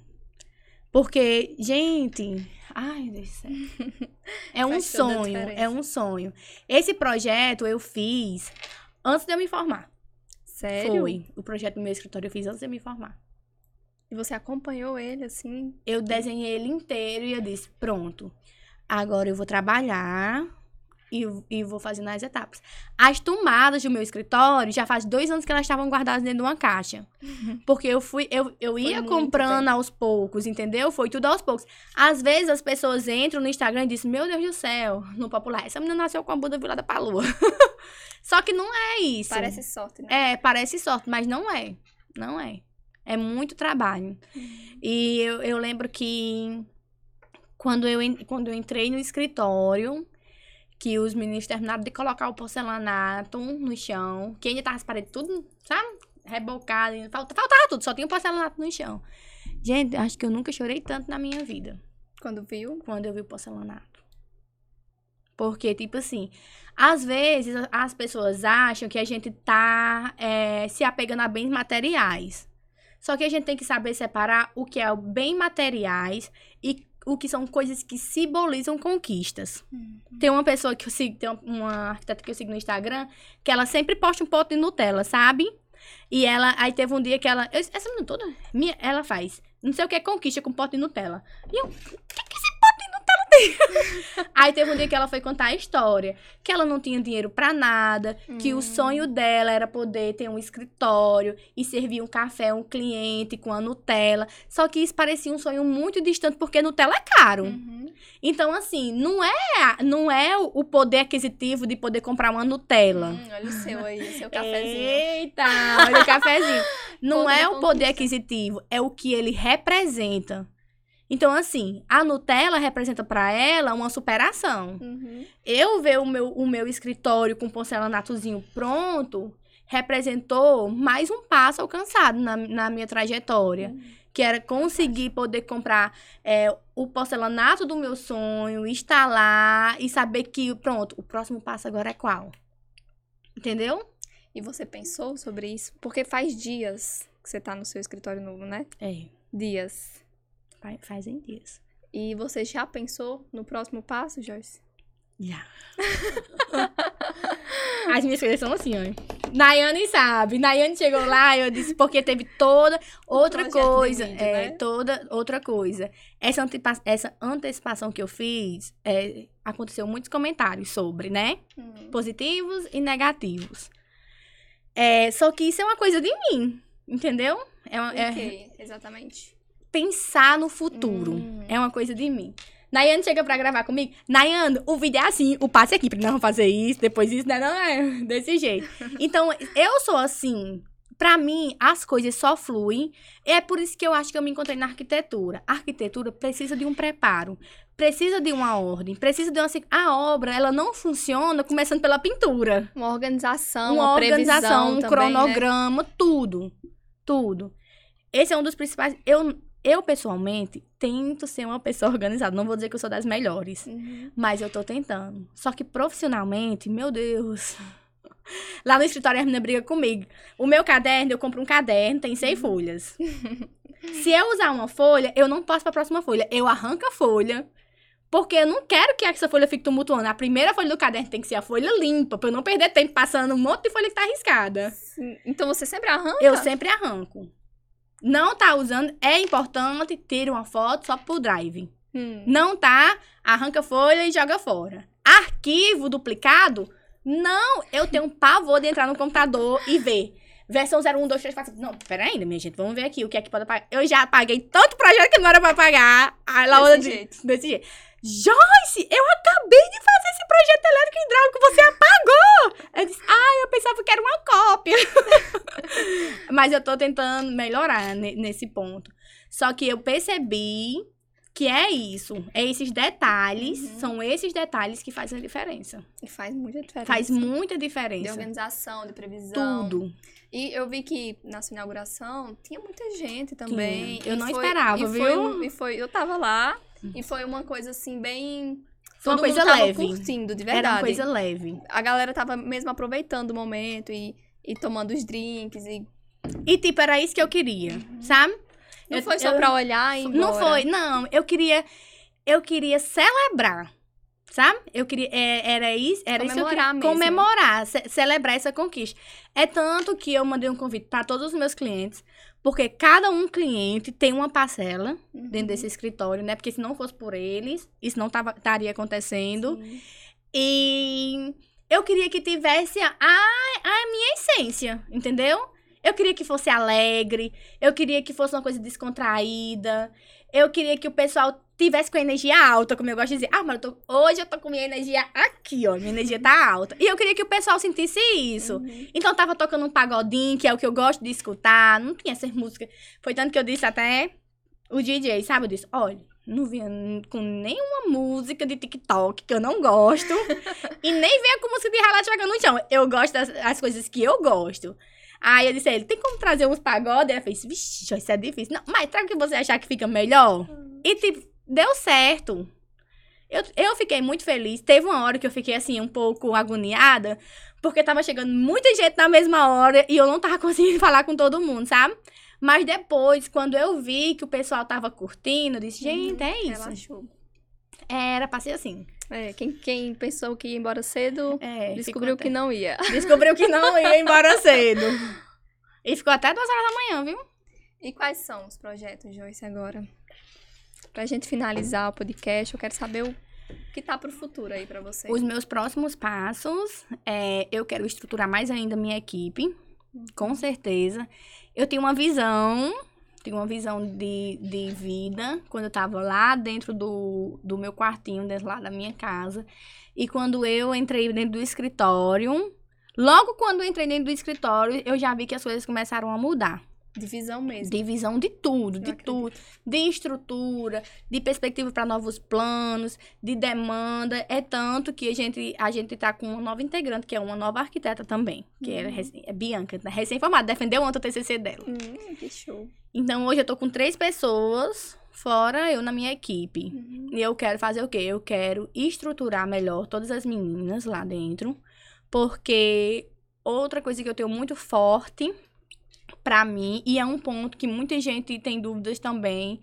Porque, gente, ai, Deus do céu. É um sonho, é um sonho. Esse projeto eu fiz antes de eu me formar. Sério? Foi. O projeto do meu escritório eu fiz antes de eu me formar. E você acompanhou ele, assim? Eu desenhei ele inteiro e eu disse: pronto, agora eu vou trabalhar e, e vou fazendo as etapas. As tomadas do meu escritório já faz dois anos que elas estavam guardadas dentro de uma caixa. Porque eu fui, eu, eu ia comprando tempo. aos poucos, entendeu? Foi tudo aos poucos. Às vezes as pessoas entram no Instagram e dizem: Meu Deus do céu, no popular, essa menina nasceu com a bunda virada pra lua. Só que não é isso. Parece sorte, né? É, parece sorte, mas não é. Não é. É muito trabalho. E eu, eu lembro que quando eu, quando eu entrei no escritório, que os meninos terminaram de colocar o porcelanato no chão, que ainda tava as paredes tudo, sabe? Rebocado, ainda falta- faltava tudo, só tinha o porcelanato no chão. Gente, acho que eu nunca chorei tanto na minha vida Quando viu. quando eu vi o porcelanato. Porque, tipo assim, às vezes as pessoas acham que a gente tá é, se apegando a bens materiais. Só que a gente tem que saber separar o que é o bem materiais o que são coisas que simbolizam conquistas. Tem uma pessoa que eu sigo, tem uma, arquiteta que eu sigo no Instagram, que ela sempre posta um pote de Nutella, sabe? E ela, aí teve um dia que ela, essa menina toda, minha, ela faz, não sei o que é conquista com pote de Nutella. E eu, o que que aí teve um dia que ela foi contar a história, que ela não tinha dinheiro pra nada, que o Hum. sonho dela era poder ter um escritório e servir um café a um cliente com a Nutella. Só que isso parecia um sonho muito distante, porque Nutella é caro. Uhum. Então, assim, não é, não é o poder aquisitivo de poder comprar uma Nutella. Hum, olha o seu aí, o seu cafezinho. Eita, olha o cafezinho. Não é o poder aquisitivo, é o que ele representa. Então, assim, a Nutella representa pra ela uma superação. Uhum. Eu ver o meu, o meu escritório com porcelanatozinho pronto representou mais um passo alcançado na, na minha trajetória. Que era conseguir poder comprar é, o porcelanato do meu sonho, instalar e saber que, pronto, o próximo passo agora é qual? Entendeu? E você pensou sobre isso? Porque faz dias que você tá no seu escritório novo, né? É, Dias. Fa- fazem dias. E você já pensou no próximo passo, Joyce? Já. As minhas coisas são assim, ó. Nayane sabe. Nayane chegou lá, eu disse, porque teve toda outra coisa. vídeo, é, né? toda outra coisa. Essa, antepa- essa antecipação que eu fiz, é, aconteceu muitos comentários sobre, né? Hum. Positivos e negativos. É, só que isso é uma coisa de mim, entendeu? É, uma- é O quê, exatamente? Pensar no futuro. Hum. É uma coisa de mim. Nayane chega pra gravar comigo. Nayane, o vídeo é assim, o passe é aqui, não fazer isso, depois isso, né? Não é desse jeito. Então, eu sou assim. Pra mim, as coisas só fluem. É por isso que eu acho que eu me encontrei na arquitetura. A arquitetura precisa de um preparo, precisa de uma ordem, precisa de uma. A obra, ela não funciona começando pela pintura. Uma organização, uma uma, organização, um também, né? cronograma, tudo. Tudo. Esse é um dos principais. Eu, eu, pessoalmente, tento ser uma pessoa organizada. Não vou dizer que eu sou das melhores. Uhum. Mas eu tô tentando. Só que profissionalmente, meu Deus. Lá no escritório a menina briga comigo. O meu caderno, eu compro um caderno, tem seis folhas. Se eu usar uma folha, eu não passo pra próxima folha. Eu arranco a folha. Porque eu não quero que essa folha fique tumultuando. A primeira folha do caderno tem que ser a folha limpa, pra eu não perder tempo passando um monte de folha que tá arriscada. Então você sempre arranca? Eu sempre arranco. Não tá usando, é importante, tira uma foto só pro drive. Hum. Não tá, arranca folha e joga fora. Arquivo duplicado, não, eu tenho pavor de entrar no computador e ver. Versão 01, 2, 3, 4. Não, pera ainda, minha gente. Vamos ver aqui o que é que pode apagar. Eu já apaguei tanto projeto que não era pra pagar. Aí Laura Desse disse- jeito. Desse jeito. Joyce, eu acabei de fazer esse projeto elétrico e hidráulico, você apagou! Eu disse, ah, eu pensava que era uma cópia. Mas eu tô tentando melhorar ne- nesse ponto. Só que eu percebi que é isso. É esses detalhes, Uhum. são esses detalhes que fazem a diferença. E faz muita diferença. Faz muita De diferença. organização, de previsão. Tudo. E eu vi que na sua inauguração tinha muita gente também. Tinha. Eu não foi- esperava, e foi viu? um- e foi, eu tava lá e foi uma coisa assim bem. Foi uma todo coisa tava leve. curtindo, de verdade. Era uma coisa leve. A galera tava mesmo aproveitando o momento e, e tomando os drinks. E E, tipo, era isso que eu queria, sabe? não Eu- foi só eu- pra olhar e Não foi, não. Eu queria, eu queria celebrar, sabe? Eu queria, é, era isso, era isso que eu Comemorar queria. mesmo. Comemorar, ce- celebrar essa conquista. É tanto que eu mandei um convite para todos os meus clientes, porque cada um cliente tem uma parcela Uhum. dentro desse escritório, né? Porque se não fosse por eles, isso não tava, estaria acontecendo. Sim. E eu queria que tivesse a, a minha essência, entendeu? Eu queria que fosse alegre, eu queria que fosse uma coisa descontraída, eu queria que o pessoal tivesse com a energia alta, como eu gosto de dizer. Ah, mas eu tô- hoje eu tô com minha energia aqui, ó, minha energia tá alta. E eu queria que o pessoal sentisse isso. Uhum. Então eu tava tocando um pagodinho, que é o que eu gosto de escutar, não tinha essas músicas. Foi tanto que eu disse até o DJ, sabe? Eu disse, olha, não vinha com nenhuma música de TikTok que eu não gosto. e nem venha com música de ralado jogando no chão. Eu gosto das as coisas que eu gosto. Aí eu disse a ele, tem como trazer uns pagodes? Ele fez, vixe, isso é difícil. Não, mas traga o que você achar que fica melhor. E, tipo, deu certo. Eu, eu fiquei muito feliz. Teve uma hora que eu fiquei, assim, um pouco agoniada, porque tava chegando muita gente na mesma hora e eu não tava conseguindo falar com todo mundo, sabe? Mas depois, quando eu vi que o pessoal tava curtindo, eu disse, gente, é isso. Relaxou. Era pra ser assim. É, quem, quem pensou que ia embora cedo, É, descobriu que não ia. Descobriu que não ia embora cedo. E ficou até duas horas da manhã, viu? E quais são os projetos, Joyce, agora? Pra gente finalizar o podcast, eu quero saber o que tá pro futuro aí pra você. Os meus próximos passos, é, eu quero estruturar mais ainda minha equipe, com certeza. Eu tenho uma visão, tenho uma visão de, de vida, quando eu tava lá dentro do, do meu quartinho, dentro lá da minha casa. E quando eu entrei dentro do escritório, logo quando eu entrei dentro do escritório, eu já vi que as coisas começaram a mudar. Divisão mesmo. De visão de tudo, Eu de acredito. tudo. De estrutura, de perspectiva para novos planos, de demanda. É tanto que a gente, a gente tá com uma nova integrante, que é uma nova arquiteta também. Que é, Uhum. recém- é Bianca, né? recém-formada. Defendeu ontem o TCC dela. Hum, que show. Então, hoje eu tô com três pessoas, fora eu na minha equipe. Uhum. E eu quero fazer o quê? Eu quero estruturar melhor todas as meninas lá dentro. Porque outra coisa que eu tenho muito forte pra mim, e é um ponto que muita gente tem dúvidas também,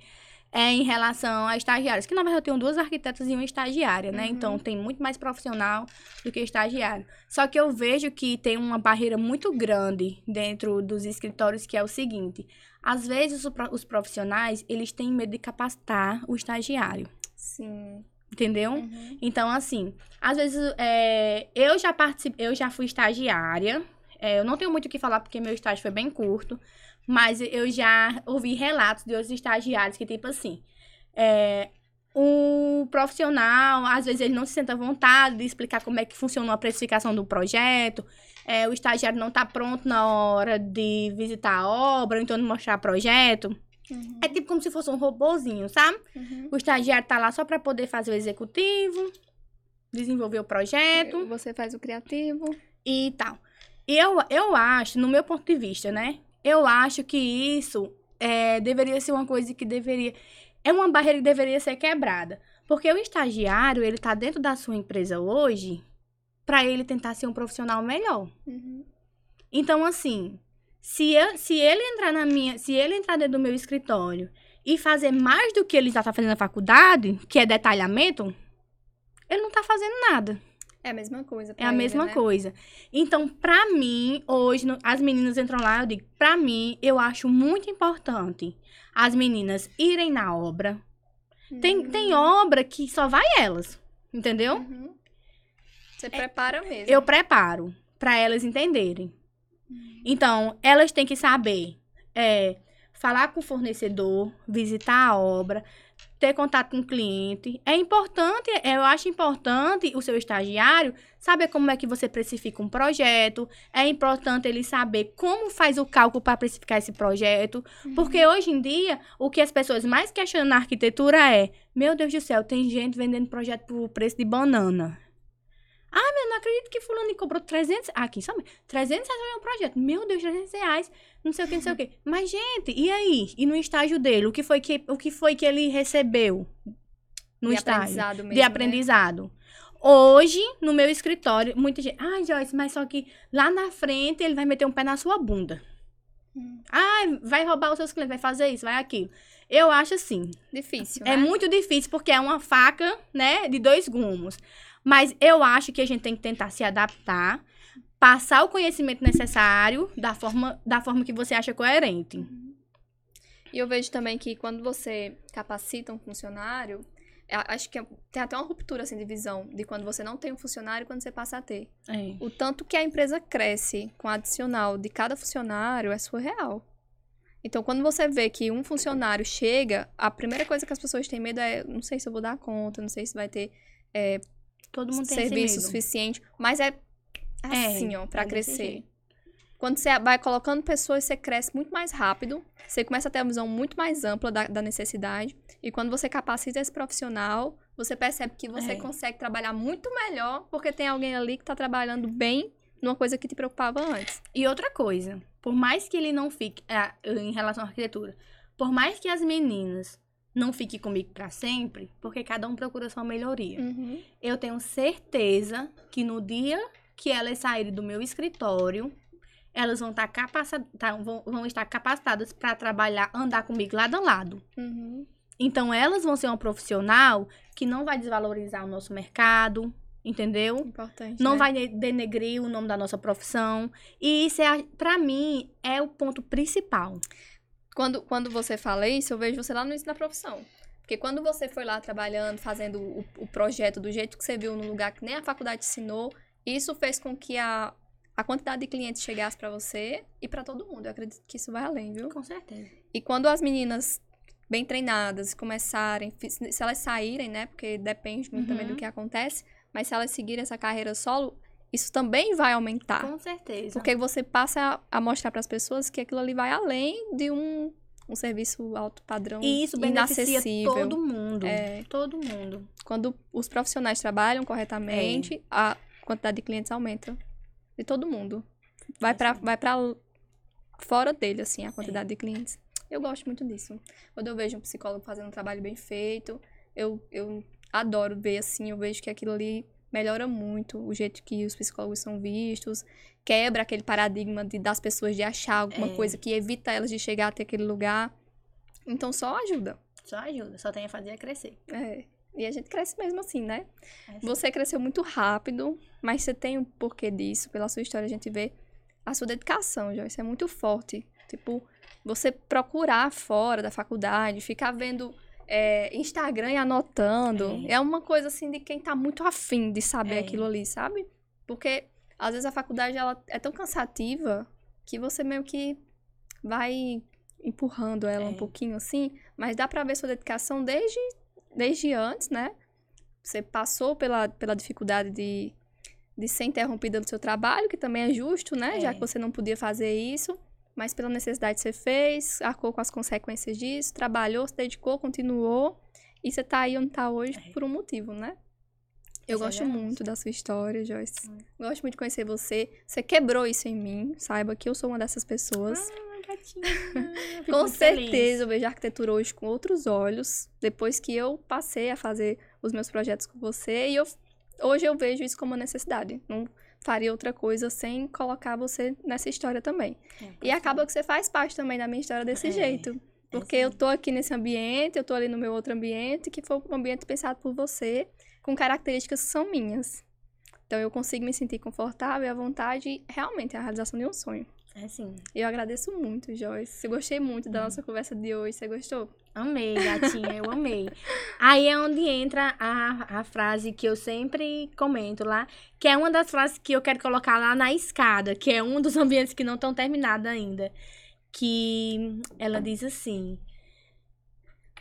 é em relação a estagiários. Que na verdade eu tenho duas arquitetas e uma estagiária, né? Uhum. Então tem muito mais profissional do que estagiário. Só que eu vejo que tem uma barreira muito grande dentro dos escritórios, que é o seguinte: às vezes os profissionais eles têm medo de capacitar o estagiário. Sim. Entendeu? Uhum. Então, assim, às vezes é, eu já participei, eu já fui estagiária. É, eu não tenho muito o que falar porque meu estágio foi bem curto, mas eu já ouvi relatos de outros estagiários que, tipo assim, é, o profissional, às vezes ele não se sente à vontade de explicar como é que funciona a precificação do projeto. É, o estagiário não está pronto na hora de visitar a obra, ou então de mostrar projeto. Uhum. É tipo como se fosse um robozinho, sabe? Uhum. O estagiário tá lá só para poder fazer o executivo, desenvolver o projeto Você faz o criativo. e tal. Eu, eu acho, no meu ponto de vista, né? Eu acho que isso é, deveria ser uma coisa que deveria. É uma barreira que deveria ser quebrada. Porque o estagiário, ele tá dentro da sua empresa hoje para ele tentar ser um profissional melhor. Uhum. Então, assim, se, eu, se ele entrar na minha. Se ele entrar dentro do meu escritório e fazer mais do que ele já tá fazendo na faculdade, que é detalhamento, ele não tá fazendo nada. É a mesma coisa. É a ele, mesma né? coisa. Então, pra mim, hoje, no- as meninas entram lá, eu digo, pra mim, eu acho muito importante as meninas irem na obra. Tem, Uhum. tem obra que só vai elas, entendeu? Uhum. Você prepara mesmo. Eu preparo pra elas entenderem. Então, elas têm que saber é, falar com o fornecedor, visitar a obra, ter contato com o cliente. É importante, eu acho importante o seu estagiário saber como é que você precifica um projeto. É importante ele saber como faz o cálculo para precificar esse projeto. Uhum. Porque hoje em dia, o que as pessoas mais questionam na arquitetura é: meu Deus do céu, tem gente vendendo projeto por preço de banana. Ah, meu, não acredito que fulano cobrou 300... Ah, aqui, sabe? 300 reais é um projeto. Meu Deus, 300 reais. Não sei o que, não sei o que. Mas, gente, e aí? E no estágio dele? O que foi que, o que, foi que ele recebeu no de estágio? Aprendizado mesmo, de né? aprendizado. Né? Hoje, no meu escritório, muita gente... Ah, Joyce, mas só que lá na frente ele vai meter um pé na sua bunda. Hum. Ah, vai roubar os seus clientes, vai fazer isso, vai aquilo. Eu acho assim. Difícil, É né? muito difícil, porque é uma faca, né, de dois gumes. Mas eu acho que a gente tem que tentar se adaptar, passar o conhecimento necessário da forma, da forma que você acha coerente. E eu vejo também que quando você capacita um funcionário, acho que é, tem até uma ruptura assim, de visão de quando você não tem um funcionário e quando você passa a ter. É. O tanto que a empresa cresce com a adicional de cada funcionário é surreal. Então, quando você vê que um funcionário chega, a primeira coisa que as pessoas têm medo é: não sei se eu vou dar conta, não sei se vai ter é, Todo mundo tem serviço suficiente. Mas é assim, é, ó, para crescer. Quando você vai colocando pessoas, você cresce muito mais rápido. Você começa a ter uma visão muito mais ampla da, da necessidade. E quando você capacita esse profissional, você percebe que você é. consegue trabalhar muito melhor porque tem alguém ali que está trabalhando bem numa coisa que te preocupava antes. E outra coisa, por mais que ele não fique, é, em relação à arquitetura, por mais que as meninas não fiquem comigo para sempre, porque cada um procura sua melhoria. Uhum. Eu tenho certeza que no dia que elas saírem do meu escritório, elas vão estar, tá tá, vão, vão estar capacitadas para trabalhar, andar comigo lado a lado. Uhum. Então, elas vão ser um profissional que não vai desvalorizar o nosso mercado, entendeu? Importante. Não né? vai denegrir o nome da nossa profissão. E isso, é, para mim, é o ponto principal. Quando, quando você fala isso, eu vejo você lá no início da profissão. Porque quando você foi lá trabalhando, fazendo o, o projeto do jeito que você viu no lugar que nem a faculdade ensinou, isso fez com que a, a quantidade de clientes chegasse para você e para todo mundo. Eu acredito que isso vai além, viu? Com certeza. E quando as meninas bem treinadas começarem, se elas saírem, né? Porque depende muito uhum. também do que acontece, mas se elas seguirem essa carreira solo, isso também vai aumentar. Com certeza. Porque você passa a, mostrar para as pessoas que aquilo ali vai além de um, um serviço alto padrão e isso beneficia todo mundo. É. Todo mundo. Quando os profissionais trabalham corretamente, é. a quantidade de clientes aumenta. De todo mundo. Vai para vai para fora dele, assim, a quantidade é. de clientes. Eu gosto muito disso. Quando eu vejo um psicólogo fazendo um trabalho bem feito, eu, eu adoro ver, assim, eu vejo que aquilo ali melhora muito o jeito que os psicólogos são vistos, quebra aquele paradigma de, das pessoas de achar alguma é. coisa que evita elas de chegar até aquele lugar. Então só ajuda. Só ajuda, só tem a fazer a crescer. É. E a gente cresce mesmo assim, né? É assim. Você cresceu muito rápido, mas você tem um porquê disso. Pela sua história, a gente vê a sua dedicação, já. Isso é muito forte. Tipo, você procurar fora da faculdade, ficar vendo é, Instagram e anotando. É. é. uma coisa assim de quem tá muito afim de saber é. aquilo ali, sabe? Porque às vezes a faculdade ela é tão cansativa que você meio que vai empurrando ela um é. pouquinho assim, mas dá pra ver sua dedicação desde, desde antes, né? Você passou pela, pela dificuldade de, de ser interrompida no seu trabalho, que também é justo, né? Já é. que você não podia fazer isso mas pela necessidade você fez, arcou com as consequências disso, trabalhou, se dedicou, continuou, e você tá aí onde tá hoje é. por um motivo, né? Eu Essa gosto é muito da sua história, Joyce. Hum. Gosto muito de conhecer você. Você quebrou isso em mim. Saiba que eu sou uma dessas pessoas. Ah, gatinha. com certeza feliz. eu vejo a arquitetura hoje com outros olhos. Depois que eu passei a fazer os meus projetos com você. E eu, hoje eu vejo isso como uma necessidade. Não, faria outra coisa sem colocar você nessa história também. É, e acaba que você faz parte também da minha história desse é, jeito. Porque eu tô aqui nesse ambiente, eu tô ali no meu outro ambiente, que foi um ambiente pensado por você, com características que são minhas. Então eu consigo me sentir confortável e à vontade, e realmente é a realização de um sonho. É sim. Eu agradeço muito, Joyce. Eu gostei muito da nossa conversa de hoje. Você gostou? Amei, gatinha, eu amei. Aí é onde entra a, a frase que eu sempre comento lá, que é uma das frases que eu quero colocar lá na escada, que é um dos ambientes que não estão terminados ainda. Que ela diz assim.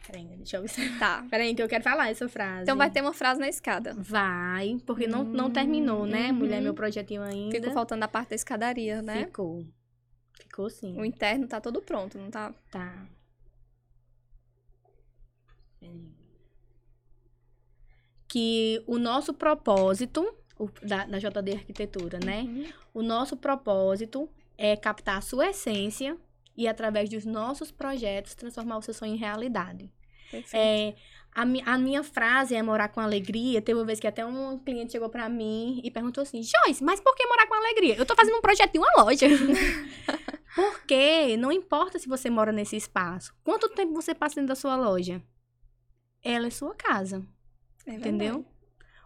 Peraí, deixa eu observar. Tá. Peraí, que eu quero falar essa frase. Então vai ter uma frase na escada. Vai, porque não, não terminou, né, Uhum. mulher, meu projetinho ainda. Ficou faltando a parte da escadaria, né? Ficou. Ficou sim. O interno tá todo pronto, não tá? Tá. Que o nosso propósito, o- da, da JD Arquitetura, né? Uhum. O nosso propósito é captar a sua essência e, através dos nossos projetos, transformar o seu sonho em realidade. É, a, a minha frase é morar com alegria. Teve uma vez que até um cliente chegou pra mim e perguntou assim: Joyce, mas por que morar com alegria? Eu tô fazendo um projeto de uma loja. Porque não importa se você mora nesse espaço. Quanto tempo você passa dentro da sua loja? Ela é sua casa, É entendeu?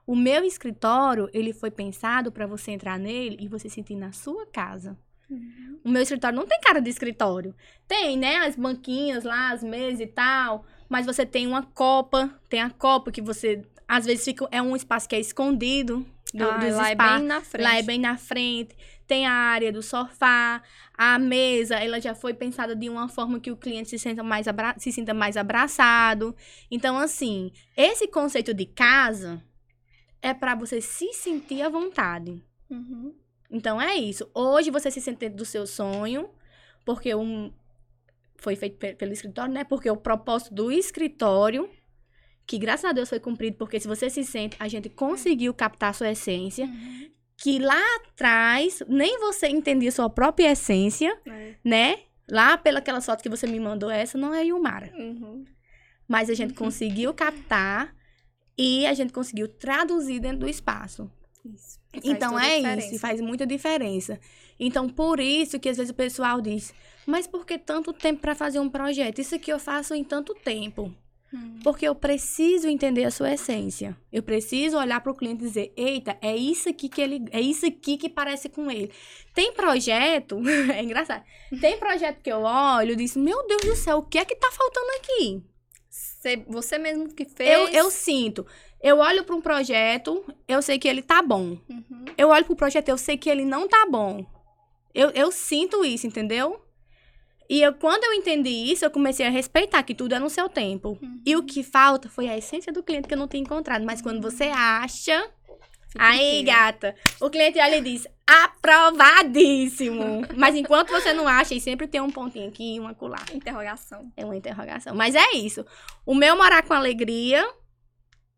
O meu escritório, ele foi pensado pra você entrar nele e você sentir na sua casa. Uhum. O meu escritório não tem cara de escritório. Tem, né? As banquinhas lá, as mesas e tal. Mas você tem uma copa. Tem a copa que você. Às vezes fica, é um espaço que é escondido do, Ah, dos lá é bem na frente. Lá é bem na frente. Tem a área do sofá. A mesa, ela já foi pensada de uma forma que o cliente se sinta mais, abra se sinta mais abraçado. Então, assim, esse conceito de casa é para você se sentir à vontade. Uhum. Então é isso. Hoje você se sente do seu sonho, porque um foi feito pe- pelo escritório, né? Porque o propósito do escritório, que graças a Deus foi cumprido, porque se você se sente, a gente conseguiu captar a sua essência, Uhum. Que lá atrás nem você entendia sua própria essência, É. né? Lá pelas fotos que você me mandou, essa não é Yumara. Uhum. Mas a gente conseguiu captar e a gente conseguiu traduzir dentro do espaço. Isso. Então é isso, faz muita diferença. Então, por isso que às vezes o pessoal diz: Mas por que tanto tempo para fazer um projeto? Isso aqui eu faço em tanto tempo. Uhum. Porque eu preciso entender a sua essência. Eu preciso olhar para o cliente e dizer: Eita, é isso aqui que ele. É isso aqui que parece com ele. Tem projeto, é engraçado. Tem projeto que eu olho e disse: Meu Deus do céu, o que é que tá faltando aqui? Você, você mesmo que fez. Eu, eu sinto. Eu olho para um projeto, eu sei que ele tá bom. Uhum. Eu olho pro projeto, eu sei que ele não tá bom. Eu, eu sinto isso, entendeu? E eu, quando eu entendi isso, eu comecei a respeitar que tudo é no seu tempo. Uhum. E o que falta foi a essência do cliente que eu não tinha encontrado. Mas quando você acha. Fica Aí, gata, o cliente olha e diz: aprovadíssimo. Mas enquanto você não acha, e sempre tem um pontinho aqui e um acolá. Interrogação. É uma interrogação. Mas é isso. O meu morar com alegria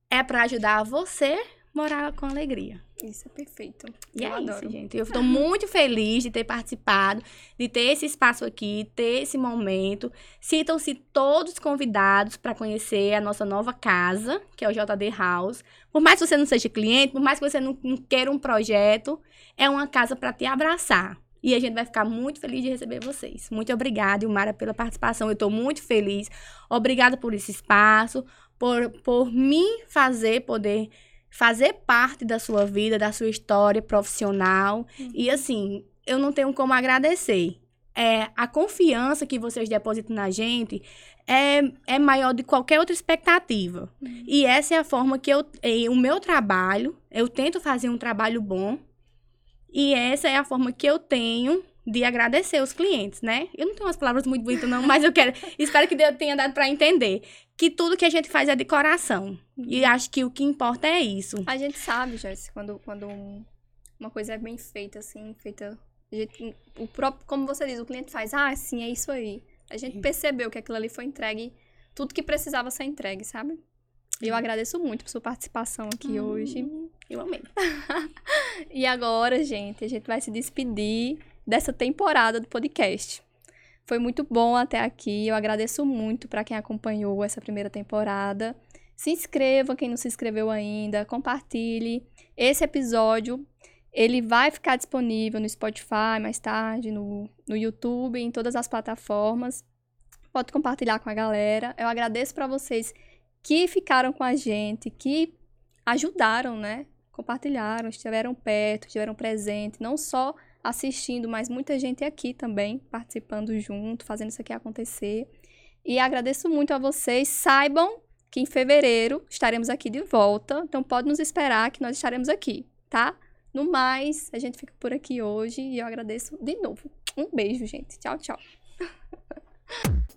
é pra ajudar você morar com alegria. Isso é perfeito. E eu é adoro. isso, gente. Eu estou muito feliz de ter participado, de ter esse espaço aqui, ter esse momento. Sintam-se todos convidados para conhecer a nossa nova casa, que é o JD House. Por mais que você não seja cliente, por mais que você não, não queira um projeto, é uma casa para te abraçar. E a gente vai ficar muito feliz de receber vocês. Muito obrigada, Ilmara, pela participação. Eu estou muito feliz. Obrigada por esse espaço, por, por me fazer poder fazer parte da sua vida, da sua história profissional. E assim, eu não tenho como agradecer. É, a confiança que vocês depositam na gente é, é maior de qualquer outra expectativa. Uhum. E essa é a forma que eu. o meu trabalho, eu tento fazer um trabalho bom. E essa é a forma que eu tenho de agradecer os clientes, né? Eu não tenho umas palavras muito bonitas, não, mas eu quero. espero que Deus tenha dado para entender que tudo que a gente faz é de coração. E acho que o que importa é isso. A gente sabe, Joyce, quando, quando um- uma coisa é bem feita, assim, feita. gente- o próprio, como você diz, o cliente faz, ah, sim, é isso aí. A gente percebeu que aquilo ali foi entregue, tudo que precisava ser entregue, sabe? Eu agradeço muito por sua participação aqui Hum. hoje. Eu amei. E agora, gente, a gente vai se despedir dessa temporada do podcast. Foi muito bom até aqui. Eu agradeço muito para quem acompanhou essa primeira temporada. Se inscreva quem não se inscreveu ainda, compartilhe. Esse episódio ele vai ficar disponível no Spotify mais tarde, no, no YouTube, em todas as plataformas. Pode compartilhar com a galera. Eu agradeço para vocês que ficaram com a gente, que ajudaram, né? Compartilharam, estiveram perto, estiveram presentes, não só assistindo, mas muita gente aqui também participando junto, fazendo isso aqui acontecer. E agradeço muito a vocês. Saibam que em fevereiro estaremos aqui de volta, então pode nos esperar que nós estaremos aqui, tá? No mais, a gente fica por aqui hoje e eu agradeço de novo. Um beijo, gente. Tchau, tchau.